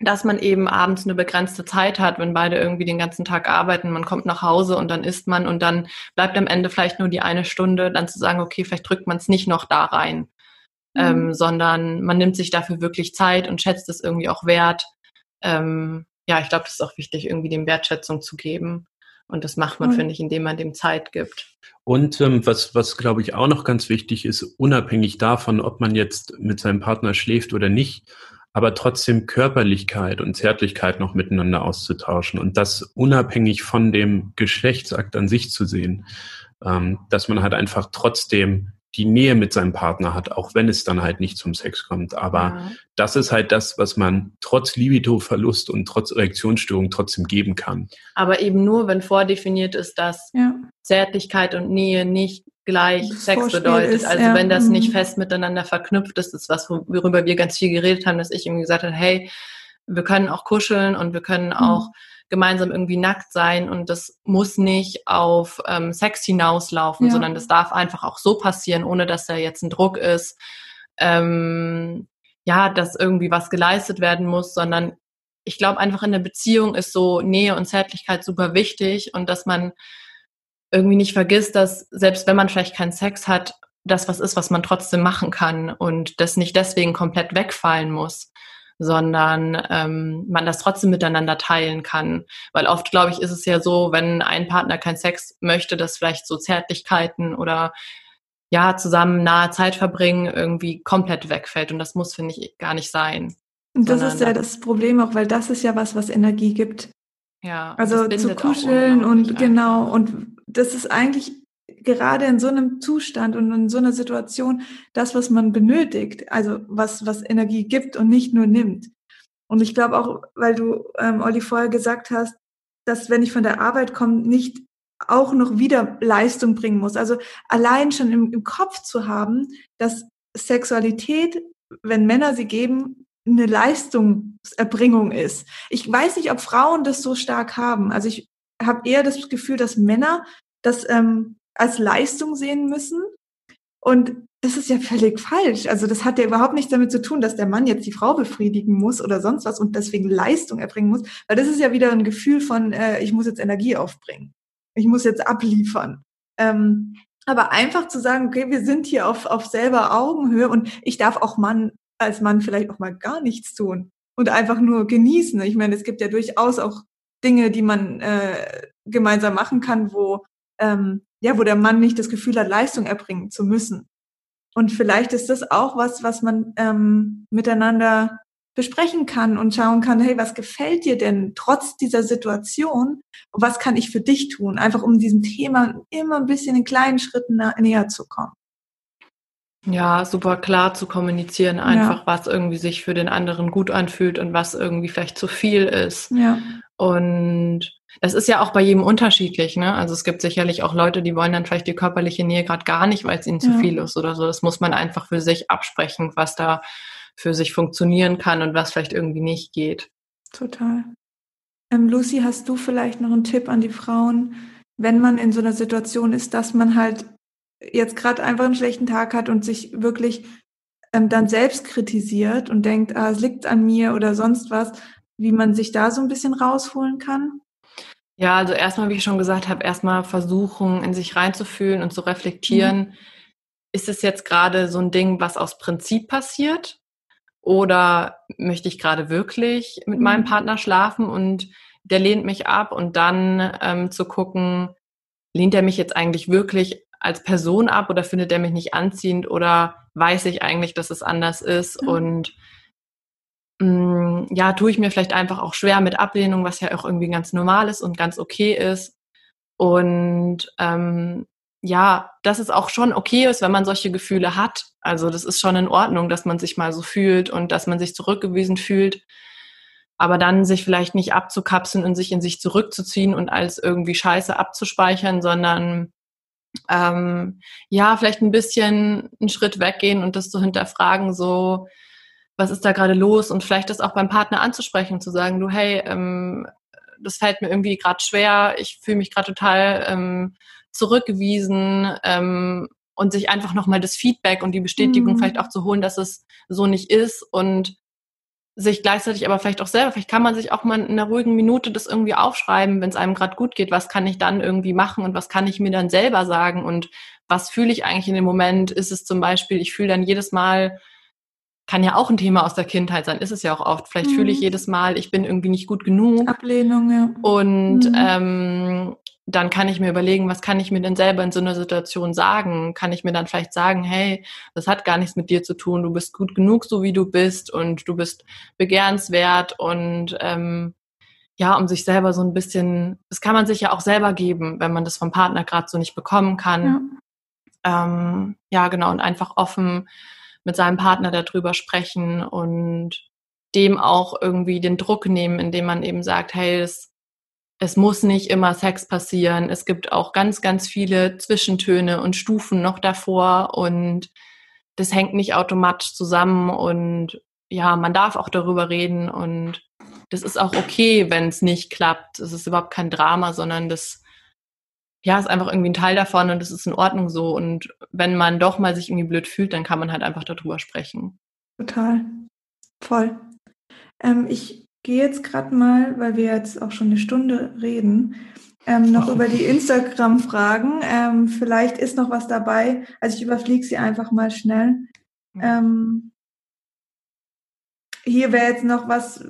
dass man eben abends eine begrenzte Zeit hat, wenn beide irgendwie den ganzen Tag arbeiten, man kommt nach Hause und dann isst man und dann bleibt am Ende vielleicht nur die eine Stunde, dann zu sagen, okay, vielleicht drückt man es nicht noch da rein ähm, mhm. sondern man nimmt sich dafür wirklich Zeit und schätzt es irgendwie auch wert. Ähm, ja, ich glaube, das ist auch wichtig, irgendwie dem Wertschätzung zu geben. Und das macht man, mhm. finde ich, indem man dem Zeit gibt. Und ähm, was, was glaube ich auch noch ganz wichtig ist, unabhängig davon, ob man jetzt mit seinem Partner schläft oder nicht, aber trotzdem Körperlichkeit und Zärtlichkeit noch miteinander auszutauschen und das unabhängig von dem Geschlechtsakt an sich zu sehen, ähm, dass man halt einfach trotzdem die Nähe mit seinem Partner hat, auch wenn es dann halt nicht zum Sex kommt. Aber ja. das ist halt das, was man trotz Libido-Verlust und trotz Erektionsstörung trotzdem geben kann. Aber eben nur, wenn vordefiniert ist, dass ja. Zärtlichkeit und Nähe nicht gleich das Sex Vorspiel bedeutet. Ist, also ja. wenn das nicht mhm. fest miteinander verknüpft ist, ist was, worüber wir ganz viel geredet haben, dass ich ihm gesagt habe, hey, wir können auch kuscheln und wir können mhm. Gemeinsam irgendwie nackt sein und das muss nicht auf ähm, Sex hinauslaufen, ja. sondern das darf einfach auch so passieren, ohne dass da jetzt ein Druck ist, ähm, ja, dass irgendwie was geleistet werden muss, sondern ich glaube einfach in der Beziehung ist so Nähe und Zärtlichkeit super wichtig und dass man irgendwie nicht vergisst, dass selbst wenn man vielleicht keinen Sex hat, das was ist, was man trotzdem machen kann und das nicht deswegen komplett wegfallen muss sondern ähm, man das trotzdem miteinander teilen kann. Weil oft, glaube ich, ist es ja so, wenn ein Partner keinen Sex möchte, dass vielleicht so Zärtlichkeiten oder ja, zusammen nahe Zeit verbringen irgendwie komplett wegfällt. Und das muss, finde ich, gar nicht sein. Und das ist ja das Problem auch, weil das ist ja was, was Energie gibt. Ja. Also zu kuscheln und genau. Und das ist eigentlich gerade in so einem Zustand und in so einer Situation das, was man benötigt, also was, was Energie gibt und nicht nur nimmt. Und ich glaube auch, weil du, ähm, Olli, vorher gesagt hast, dass wenn ich von der Arbeit komme, nicht auch noch wieder Leistung bringen muss. Also allein schon im, im Kopf zu haben, dass Sexualität, wenn Männer sie geben, eine Leistungserbringung ist. Ich weiß nicht, ob Frauen das so stark haben. Also ich habe eher das Gefühl, dass Männer das ähm, als Leistung sehen müssen. Und das ist ja völlig falsch. Also das hat ja überhaupt nichts damit zu tun, dass der Mann jetzt die Frau befriedigen muss oder sonst was und deswegen Leistung erbringen muss, weil das ist ja wieder ein Gefühl von, äh, ich muss jetzt Energie aufbringen, ich muss jetzt abliefern. Ähm, aber einfach zu sagen, okay, wir sind hier auf, auf selber Augenhöhe und ich darf auch Mann als Mann vielleicht auch mal gar nichts tun und einfach nur genießen. Ich meine, es gibt ja durchaus auch Dinge, die man äh, gemeinsam machen kann, wo ähm, ja, wo der Mann nicht das Gefühl hat, Leistung erbringen zu müssen. Und vielleicht ist das auch was, was man ähm, miteinander besprechen kann und schauen kann, hey, was gefällt dir denn trotz dieser Situation? Und was kann ich für dich tun? Einfach um diesem Thema immer ein bisschen in kleinen Schritten näher zu kommen. Ja, super klar zu kommunizieren, einfach ja. was irgendwie sich für den anderen gut anfühlt und was irgendwie vielleicht zu viel ist. Ja. Und das ist ja auch bei jedem unterschiedlich, ne? Also es gibt sicherlich auch Leute, die wollen dann vielleicht die körperliche Nähe gerade gar nicht, weil es ihnen ja. zu viel ist oder so. Das muss man einfach für sich absprechen, was da für sich funktionieren kann und was vielleicht irgendwie nicht geht. Total. Ähm, Lucy, hast du vielleicht noch einen Tipp an die Frauen, wenn man in so einer Situation ist, dass man halt jetzt gerade einfach einen schlechten Tag hat und sich wirklich ähm, dann selbst kritisiert und denkt, ah, es liegt an mir oder sonst was, wie man sich da so ein bisschen rausholen kann? Ja, also erstmal, wie ich schon gesagt habe, erstmal versuchen, in sich reinzufühlen und zu reflektieren. Mhm. Ist es jetzt gerade so ein Ding, was aus Prinzip passiert? Oder möchte ich gerade wirklich mit mhm. meinem Partner schlafen und der lehnt mich ab und dann ähm, zu gucken, lehnt er mich jetzt eigentlich wirklich als Person ab oder findet er mich nicht anziehend oder weiß ich eigentlich, dass es anders ist mhm. und mm, ja, tue ich mir vielleicht einfach auch schwer mit Ablehnung, was ja auch irgendwie ganz normal ist und ganz okay ist. Und ähm, ja, dass es auch schon okay ist, wenn man solche Gefühle hat. Also das ist schon in Ordnung, dass man sich mal so fühlt und dass man sich zurückgewiesen fühlt. Aber dann sich vielleicht nicht abzukapseln und sich in sich zurückzuziehen und als irgendwie Scheiße abzuspeichern, sondern ähm, ja, vielleicht ein bisschen einen Schritt weggehen und das zu hinterfragen, so, was ist da gerade los? Und vielleicht das auch beim Partner anzusprechen, zu sagen, du, hey, ähm, das fällt mir irgendwie gerade schwer, ich fühle mich gerade total ähm, zurückgewiesen ähm, und sich einfach nochmal das Feedback und die Bestätigung mhm. vielleicht auch zu holen, dass es so nicht ist und sich gleichzeitig aber vielleicht auch selber, vielleicht kann man sich auch mal in einer ruhigen Minute das irgendwie aufschreiben, wenn es einem gerade gut geht, was kann ich dann irgendwie machen und was kann ich mir dann selber sagen und was fühle ich eigentlich in dem Moment? Ist es zum Beispiel, ich fühle dann jedes Mal, kann ja auch ein Thema aus der Kindheit sein, ist es ja auch oft. Vielleicht mhm. fühle ich mhm. jedes Mal, ich bin irgendwie nicht gut genug. Ablehnung, ja. Und mhm. ähm, dann kann ich mir überlegen, was kann ich mir denn selber in so einer Situation sagen? Kann ich mir dann vielleicht sagen, hey, das hat gar nichts mit dir zu tun, du bist gut genug, so wie du bist und du bist begehrenswert und ähm, ja, um sich selber so ein bisschen, das kann man sich ja auch selber geben, wenn man das vom Partner gerade so nicht bekommen kann. Ja. Ähm, ja, genau, und einfach offen mit seinem Partner darüber sprechen und dem auch irgendwie den Druck nehmen, indem man eben sagt, hey, das es muss nicht immer Sex passieren. Es gibt auch ganz, ganz viele Zwischentöne und Stufen noch davor und das hängt nicht automatisch zusammen und ja, man darf auch darüber reden und das ist auch okay, wenn es nicht klappt. Es ist überhaupt kein Drama, sondern das ja, ist einfach irgendwie ein Teil davon und es ist in Ordnung so. Und wenn man doch mal sich irgendwie blöd fühlt, dann kann man halt einfach darüber sprechen. Total. Voll. Ähm, ich gehe jetzt gerade mal, weil wir jetzt auch schon eine Stunde reden, ähm, noch oh. über die Instagram-Fragen. Ähm, vielleicht ist noch was dabei. Also ich überfliege sie einfach mal schnell. Ähm, hier wäre jetzt noch was,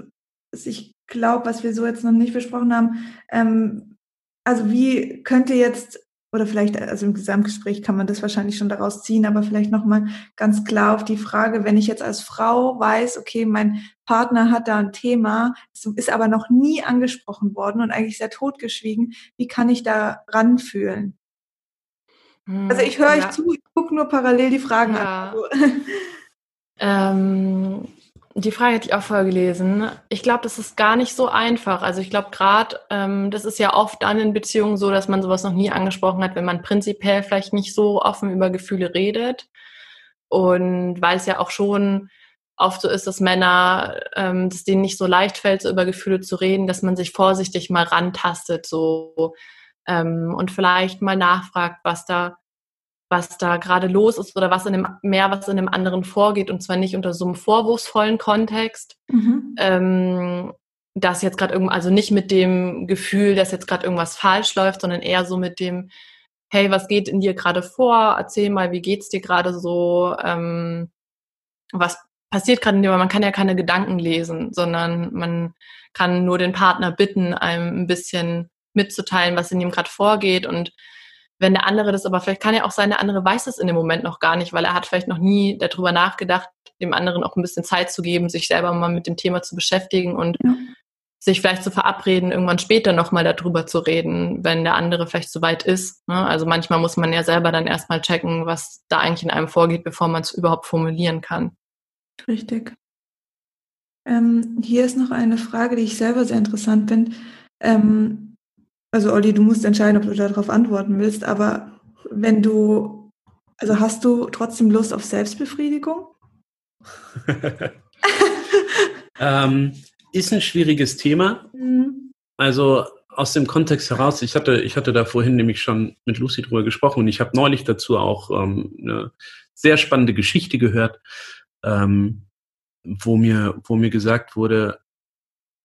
was ich glaube, was wir so jetzt noch nicht besprochen haben. Also wie könnte jetzt oder vielleicht, also im Gesamtgespräch kann man das wahrscheinlich schon daraus ziehen, aber vielleicht nochmal ganz klar auf die Frage, wenn ich jetzt als Frau weiß, okay, mein Partner hat da ein Thema, ist aber noch nie angesprochen worden und eigentlich sehr totgeschwiegen, wie kann ich da ranfühlen? Hm, also ich höre ja. euch zu, ich gucke nur parallel die Fragen ja. an. Also <laughs> ähm, die Frage hätte ich auch vorgelesen. Ich glaube, das ist gar nicht so einfach. Also ich glaube gerade, ähm, das ist ja oft dann in Beziehungen so, dass man sowas noch nie angesprochen hat, wenn man prinzipiell vielleicht nicht so offen über Gefühle redet. Und weil es ja auch schon oft so ist, dass Männer, ähm, dass denen nicht so leicht fällt, so über Gefühle zu reden, dass man sich vorsichtig mal rantastet so ähm, und vielleicht mal nachfragt, was da was da gerade los ist oder was in dem mehr, was in dem anderen vorgeht und zwar nicht unter so einem vorwurfsvollen Kontext, mhm. ähm, dass jetzt gerade irgendwo, also nicht mit dem Gefühl, dass jetzt gerade irgendwas falsch läuft, sondern eher so mit dem, hey, was geht in dir gerade vor? Erzähl mal, wie geht's dir gerade so? Ähm, was passiert gerade in dir? Man kann ja keine Gedanken lesen, sondern man kann nur den Partner bitten, einem ein bisschen mitzuteilen, was in ihm gerade vorgeht und wenn der andere das aber vielleicht kann ja auch sein, der andere weiß es in dem Moment noch gar nicht, weil er hat vielleicht noch nie darüber nachgedacht, dem anderen auch ein bisschen Zeit zu geben, sich selber mal mit dem Thema zu beschäftigen und ja. sich vielleicht zu verabreden, irgendwann später nochmal darüber zu reden, wenn der andere vielleicht so weit ist. Ne? Also manchmal muss man ja selber dann erstmal checken, was da eigentlich in einem vorgeht, bevor man es überhaupt formulieren kann. Richtig. Ähm, hier ist noch eine Frage, die ich selber sehr interessant finde. Ähm, also Olli, du musst entscheiden, ob du darauf antworten willst, aber wenn du, also hast du trotzdem Lust auf Selbstbefriedigung? <laughs> <laughs> ähm, ist ein schwieriges Thema. Mhm. Also aus dem Kontext heraus, ich hatte, ich hatte da vorhin nämlich schon mit Lucy drüber gesprochen und ich habe neulich dazu auch ähm, eine sehr spannende Geschichte gehört, ähm, wo mir, wo mir gesagt wurde,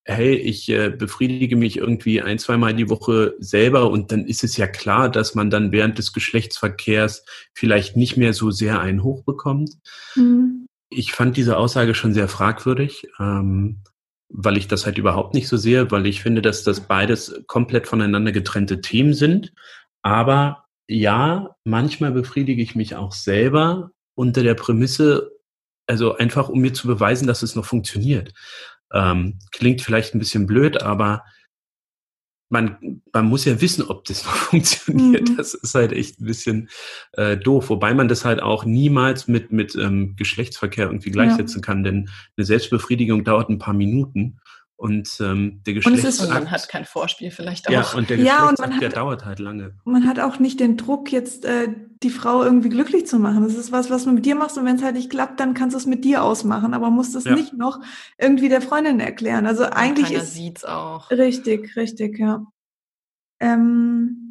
hey, ich äh, befriedige mich irgendwie ein, zweimal die Woche selber und dann ist es ja klar, dass man dann während des Geschlechtsverkehrs vielleicht nicht mehr so sehr einen Hoch bekommt. Mhm ich fand diese Aussage schon sehr fragwürdig, ähm, weil ich das halt überhaupt nicht so sehe, weil ich finde, dass das beides komplett voneinander getrennte Themen sind. Aber ja, manchmal befriedige ich mich auch selber unter der Prämisse, also einfach um mir zu beweisen, dass es noch funktioniert. Ähm, klingt vielleicht ein bisschen blöd, aber man, man muss ja wissen, ob das <laughs> noch funktioniert. Mhm. Das ist halt echt ein bisschen äh, doof. Wobei man das halt auch niemals mit, mit ähm, Geschlechtsverkehr irgendwie gleichsetzen ja. kann, denn eine Selbstbefriedigung dauert ein paar Minuten. Und ähm, der Geschlechtsakt... Und man hat kein Vorspiel vielleicht auch. Ja, und der ja, Geschlechtsakt, und hat, der dauert halt lange. Man hat auch nicht den Druck, jetzt äh, die Frau irgendwie glücklich zu machen. Das ist was, was du mit dir machst und wenn es halt nicht klappt, dann kannst du es mit dir ausmachen, aber musst es ja. nicht noch irgendwie der Freundin erklären. Also und eigentlich keiner ist... sieht's auch. Richtig, richtig, ja. Ähm,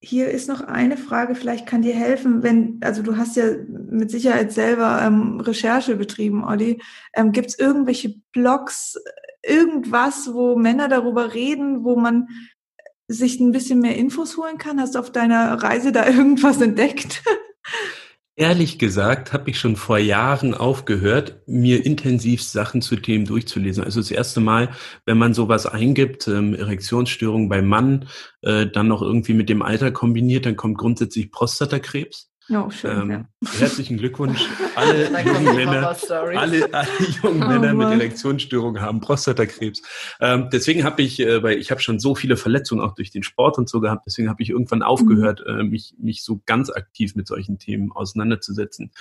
hier ist noch eine Frage, vielleicht kann dir helfen, wenn, also du hast ja mit Sicherheit selber ähm, Recherche betrieben, Olli. Ähm, Gibt es irgendwelche Blogs, irgendwas, wo Männer darüber reden, wo man sich ein bisschen mehr Infos holen kann? Hast du auf deiner Reise da <laughs> irgendwas entdeckt? Ehrlich gesagt habe ich schon vor Jahren aufgehört, mir intensiv Sachen zu Themen durchzulesen. Also das erste Mal, wenn man sowas eingibt, ähm, Erektionsstörung beim Mann, äh, dann noch irgendwie mit dem Alter kombiniert, dann kommt grundsätzlich Prostatakrebs. Oh, schön, ähm, ja. Herzlichen Glückwunsch. <laughs> Alle jungen Männer, alle, alle jungen oh, Männer mit Erektionsstörungen haben Prostatakrebs. Ähm, deswegen habe ich, äh, weil ich habe schon so viele Verletzungen auch durch den Sport und so gehabt, deswegen habe ich irgendwann aufgehört, mhm. äh, mich, mich so ganz aktiv mit solchen Themen auseinanderzusetzen.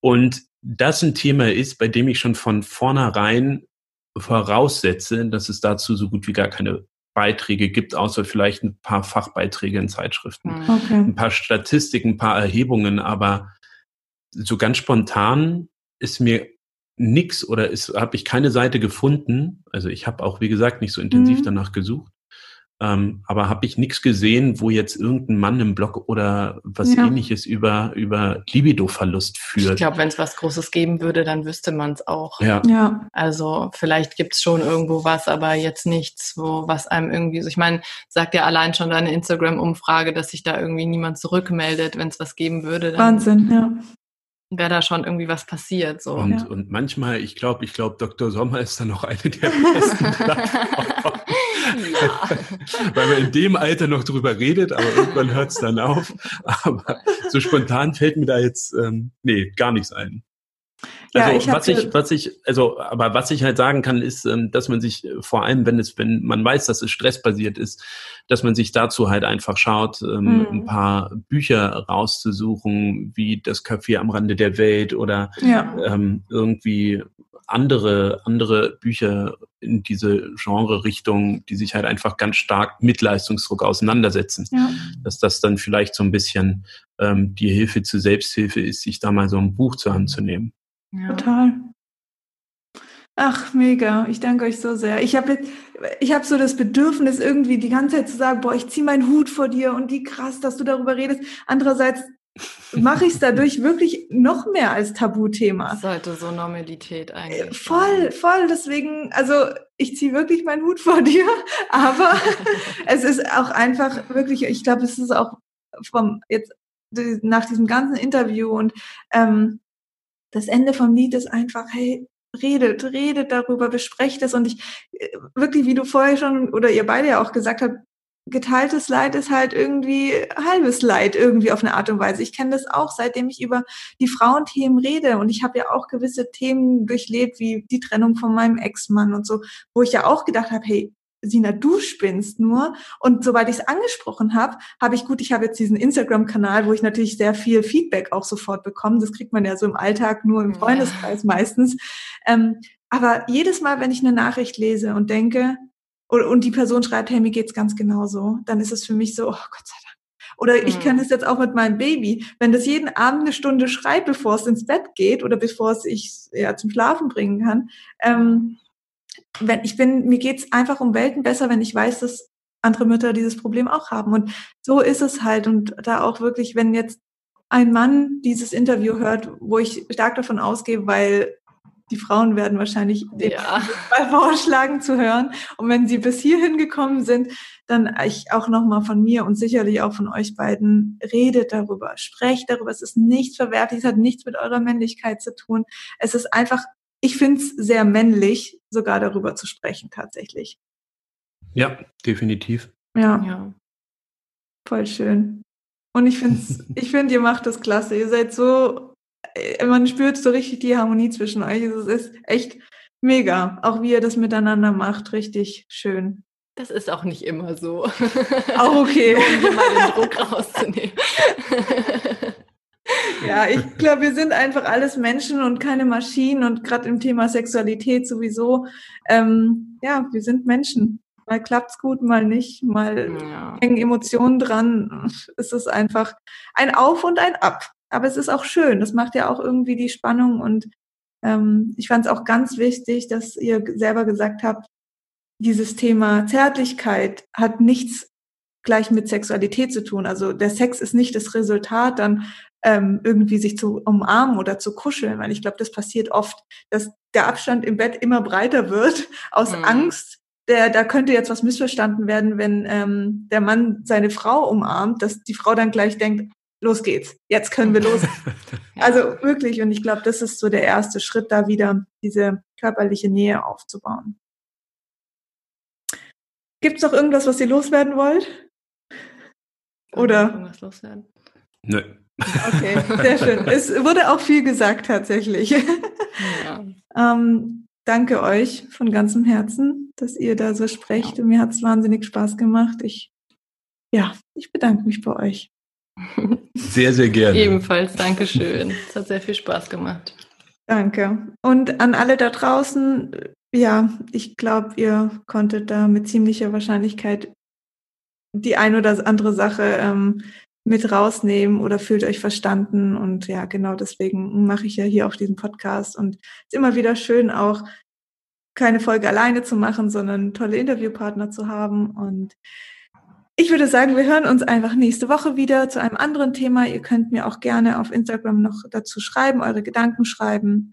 Und das ein Thema ist, bei dem ich schon von vornherein voraussetze, dass es dazu so gut wie gar keine Beiträge gibt, außer vielleicht ein paar Fachbeiträge in Zeitschriften, mhm. okay. ein paar Statistiken, ein paar Erhebungen, aber so ganz spontan ist mir nix oder habe ich keine Seite gefunden. Also ich habe auch, wie gesagt, nicht so intensiv mhm. danach gesucht, ähm, aber habe ich nichts gesehen, wo jetzt irgendein Mann im Blog oder was ja. ähnliches über, über Libido-Verlust führt. Ich glaube, wenn es was Großes geben würde, dann wüsste man es auch. Ja. ja. Also vielleicht gibt es schon irgendwo was, aber jetzt nichts, wo was einem irgendwie so. Ich meine, sagt ja allein schon deine Instagram-Umfrage, dass sich da irgendwie niemand zurückmeldet, wenn es was geben würde. Dann Wahnsinn, ja wäre da schon irgendwie was passiert. So. Und, ja. und manchmal, ich glaube, ich glaube, Dr. Sommer ist dann noch eine der besten <laughs> Plattformen. Weil man in dem Alter noch drüber redet, aber irgendwann hört es dann auf. Aber so spontan fällt mir da jetzt, ähm, nee, gar nichts ein. Also ja, ich was ich, was ich, also, aber was ich halt sagen kann, ist, ähm, dass man sich äh, vor allem, wenn es, wenn man weiß, dass es stressbasiert ist, dass man sich dazu halt einfach schaut, mhm. ein paar Bücher rauszusuchen, wie das Café am Rande der Welt oder ja. ähm, irgendwie andere, andere Bücher in diese Genre-Richtung, die sich halt einfach ganz stark mit Leistungsdruck auseinandersetzen. Ja. Dass das dann vielleicht so ein bisschen ähm, die Hilfe zur Selbsthilfe ist, sich da mal so ein Buch zur Hand zu nehmen. Ja. Total. Ach, mega. Ich danke euch so sehr. Ich habe ich hab so das Bedürfnis, irgendwie die ganze Zeit zu sagen, boah, ich ziehe meinen Hut vor dir und wie krass, dass du darüber redest. Andererseits mache ich es dadurch wirklich noch mehr als Tabuthema. Das sollte so Normalität eigentlich. Voll, voll. Deswegen, also ich ziehe wirklich meinen Hut vor <laughs> dir, aber es ist auch einfach wirklich, ich glaube, es ist auch vom jetzt nach diesem ganzen Interview und ähm, das Ende vom Lied ist einfach, hey, redet, redet darüber, besprecht es und ich äh, wirklich, wie du vorher schon oder ihr beide ja auch gesagt habt, geteiltes Leid ist halt irgendwie halbes Leid irgendwie auf eine Art und Weise. Ich kenne das auch, seitdem ich über die Frauenthemen rede und ich habe ja auch gewisse Themen durchlebt, wie die Trennung von meinem Ex-Mann und so, wo ich ja auch gedacht habe, hey, Sina, du spinnst nur. Und sobald ich es angesprochen habe, habe ich gut, ich habe jetzt diesen Instagram-Kanal, wo ich natürlich sehr viel Feedback auch sofort bekomme. Das kriegt man ja so im Alltag nur im Freundeskreis ja. meistens. Ähm, aber jedes Mal, wenn ich eine Nachricht lese und denke, und, die Person schreibt, hey, mir geht's ganz genauso, dann ist es für mich so, oh Gott sei Dank. Oder ich mhm. kenne es jetzt auch mit meinem Baby. Wenn das jeden Abend eine Stunde schreit, bevor es ins Bett geht oder bevor es ich ja zum Schlafen bringen kann, ähm, wenn ich bin, mir geht's einfach um Welten besser, wenn ich weiß, dass andere Mütter dieses Problem auch haben. Und so ist es halt. Und da auch wirklich, wenn jetzt ein Mann dieses Interview hört, wo ich stark davon ausgehe, weil die Frauen werden wahrscheinlich den ja. vorschlagen zu hören. Und wenn sie bis hierhin gekommen sind, dann ich auch nochmal von mir und sicherlich auch von euch beiden redet darüber, sprecht darüber. Es ist nichts Verwerfliches, es hat nichts mit eurer Männlichkeit zu tun. Es ist einfach ich finde es sehr männlich, sogar darüber zu sprechen, tatsächlich. Ja, definitiv. Ja. ja. Voll schön. Und ich finde, <laughs> ich finde, ihr macht das klasse. Ihr seid so, äh, man spürt so richtig die Harmonie zwischen euch. Es ist echt mega. Auch wie ihr das miteinander macht, richtig schön. Das ist auch nicht immer so. Auch okay. <laughs> um hier mal den Druck rauszunehmen. <laughs> <laughs> Ja, ich glaube, wir sind einfach alles Menschen und keine Maschinen und gerade im Thema Sexualität sowieso. Ähm, ja, wir sind Menschen. Mal klappt's gut, mal nicht, mal ja. hängen Emotionen dran. Es ist einfach ein Auf und ein Ab. Aber es ist auch schön. Das macht ja auch irgendwie die Spannung und ähm, ich fand es auch ganz wichtig, dass ihr selber gesagt habt, dieses Thema Zärtlichkeit hat nichts gleich mit Sexualität zu tun. Also der Sex ist nicht das Resultat dann ähm, irgendwie sich zu umarmen oder zu kuscheln, weil ich glaube, das passiert oft, dass der Abstand im Bett immer breiter wird <laughs> aus mhm. Angst. Der, da könnte jetzt was missverstanden werden, wenn ähm, der Mann seine Frau umarmt, dass die Frau dann gleich denkt, los geht's, jetzt können wir los. <laughs> Also wirklich, und ich glaube, das ist so der erste Schritt, da wieder diese körperliche Nähe aufzubauen. Gibt es noch irgendwas, was ihr loswerden wollt? Oder? Irgendwas loswerden? Nö. Okay, sehr schön. Es wurde auch viel gesagt tatsächlich. Ja. ähm, danke euch von ganzem Herzen, dass ihr da so sprecht. Und mir hat es wahnsinnig Spaß gemacht. Ich, ja, ich bedanke mich bei euch. Sehr, sehr gerne. Ebenfalls, Dankeschön. Es hat sehr viel Spaß gemacht. Danke. Und an alle da draußen, ja, ich glaube, ihr konntet da mit ziemlicher Wahrscheinlichkeit die ein oder andere Sache ähm, mit rausnehmen oder fühlt euch verstanden. Und ja, genau deswegen mache ich ja hier auch diesen Podcast. Und es ist immer wieder schön, auch keine Folge alleine zu machen, sondern tolle Interviewpartner zu haben. Und ich würde sagen, wir hören uns einfach nächste Woche wieder zu einem anderen Thema. Ihr könnt mir auch gerne auf Instagram noch dazu schreiben, eure Gedanken schreiben.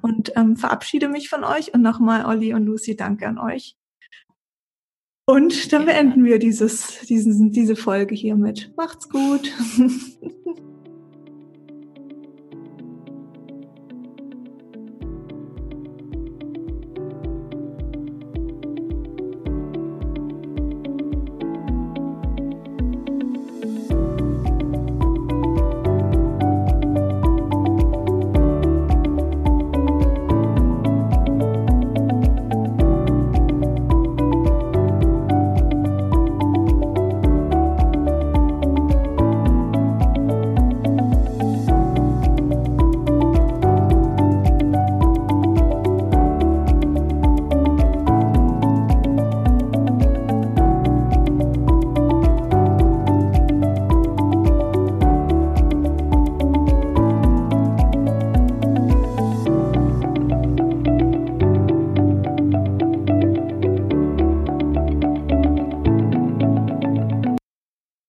Und ähm, verabschiede mich von euch. Und nochmal, Olli und Lucy, danke an euch. Und dann beenden wir dieses, diesen, diese Folge hiermit. Macht's gut. <laughs>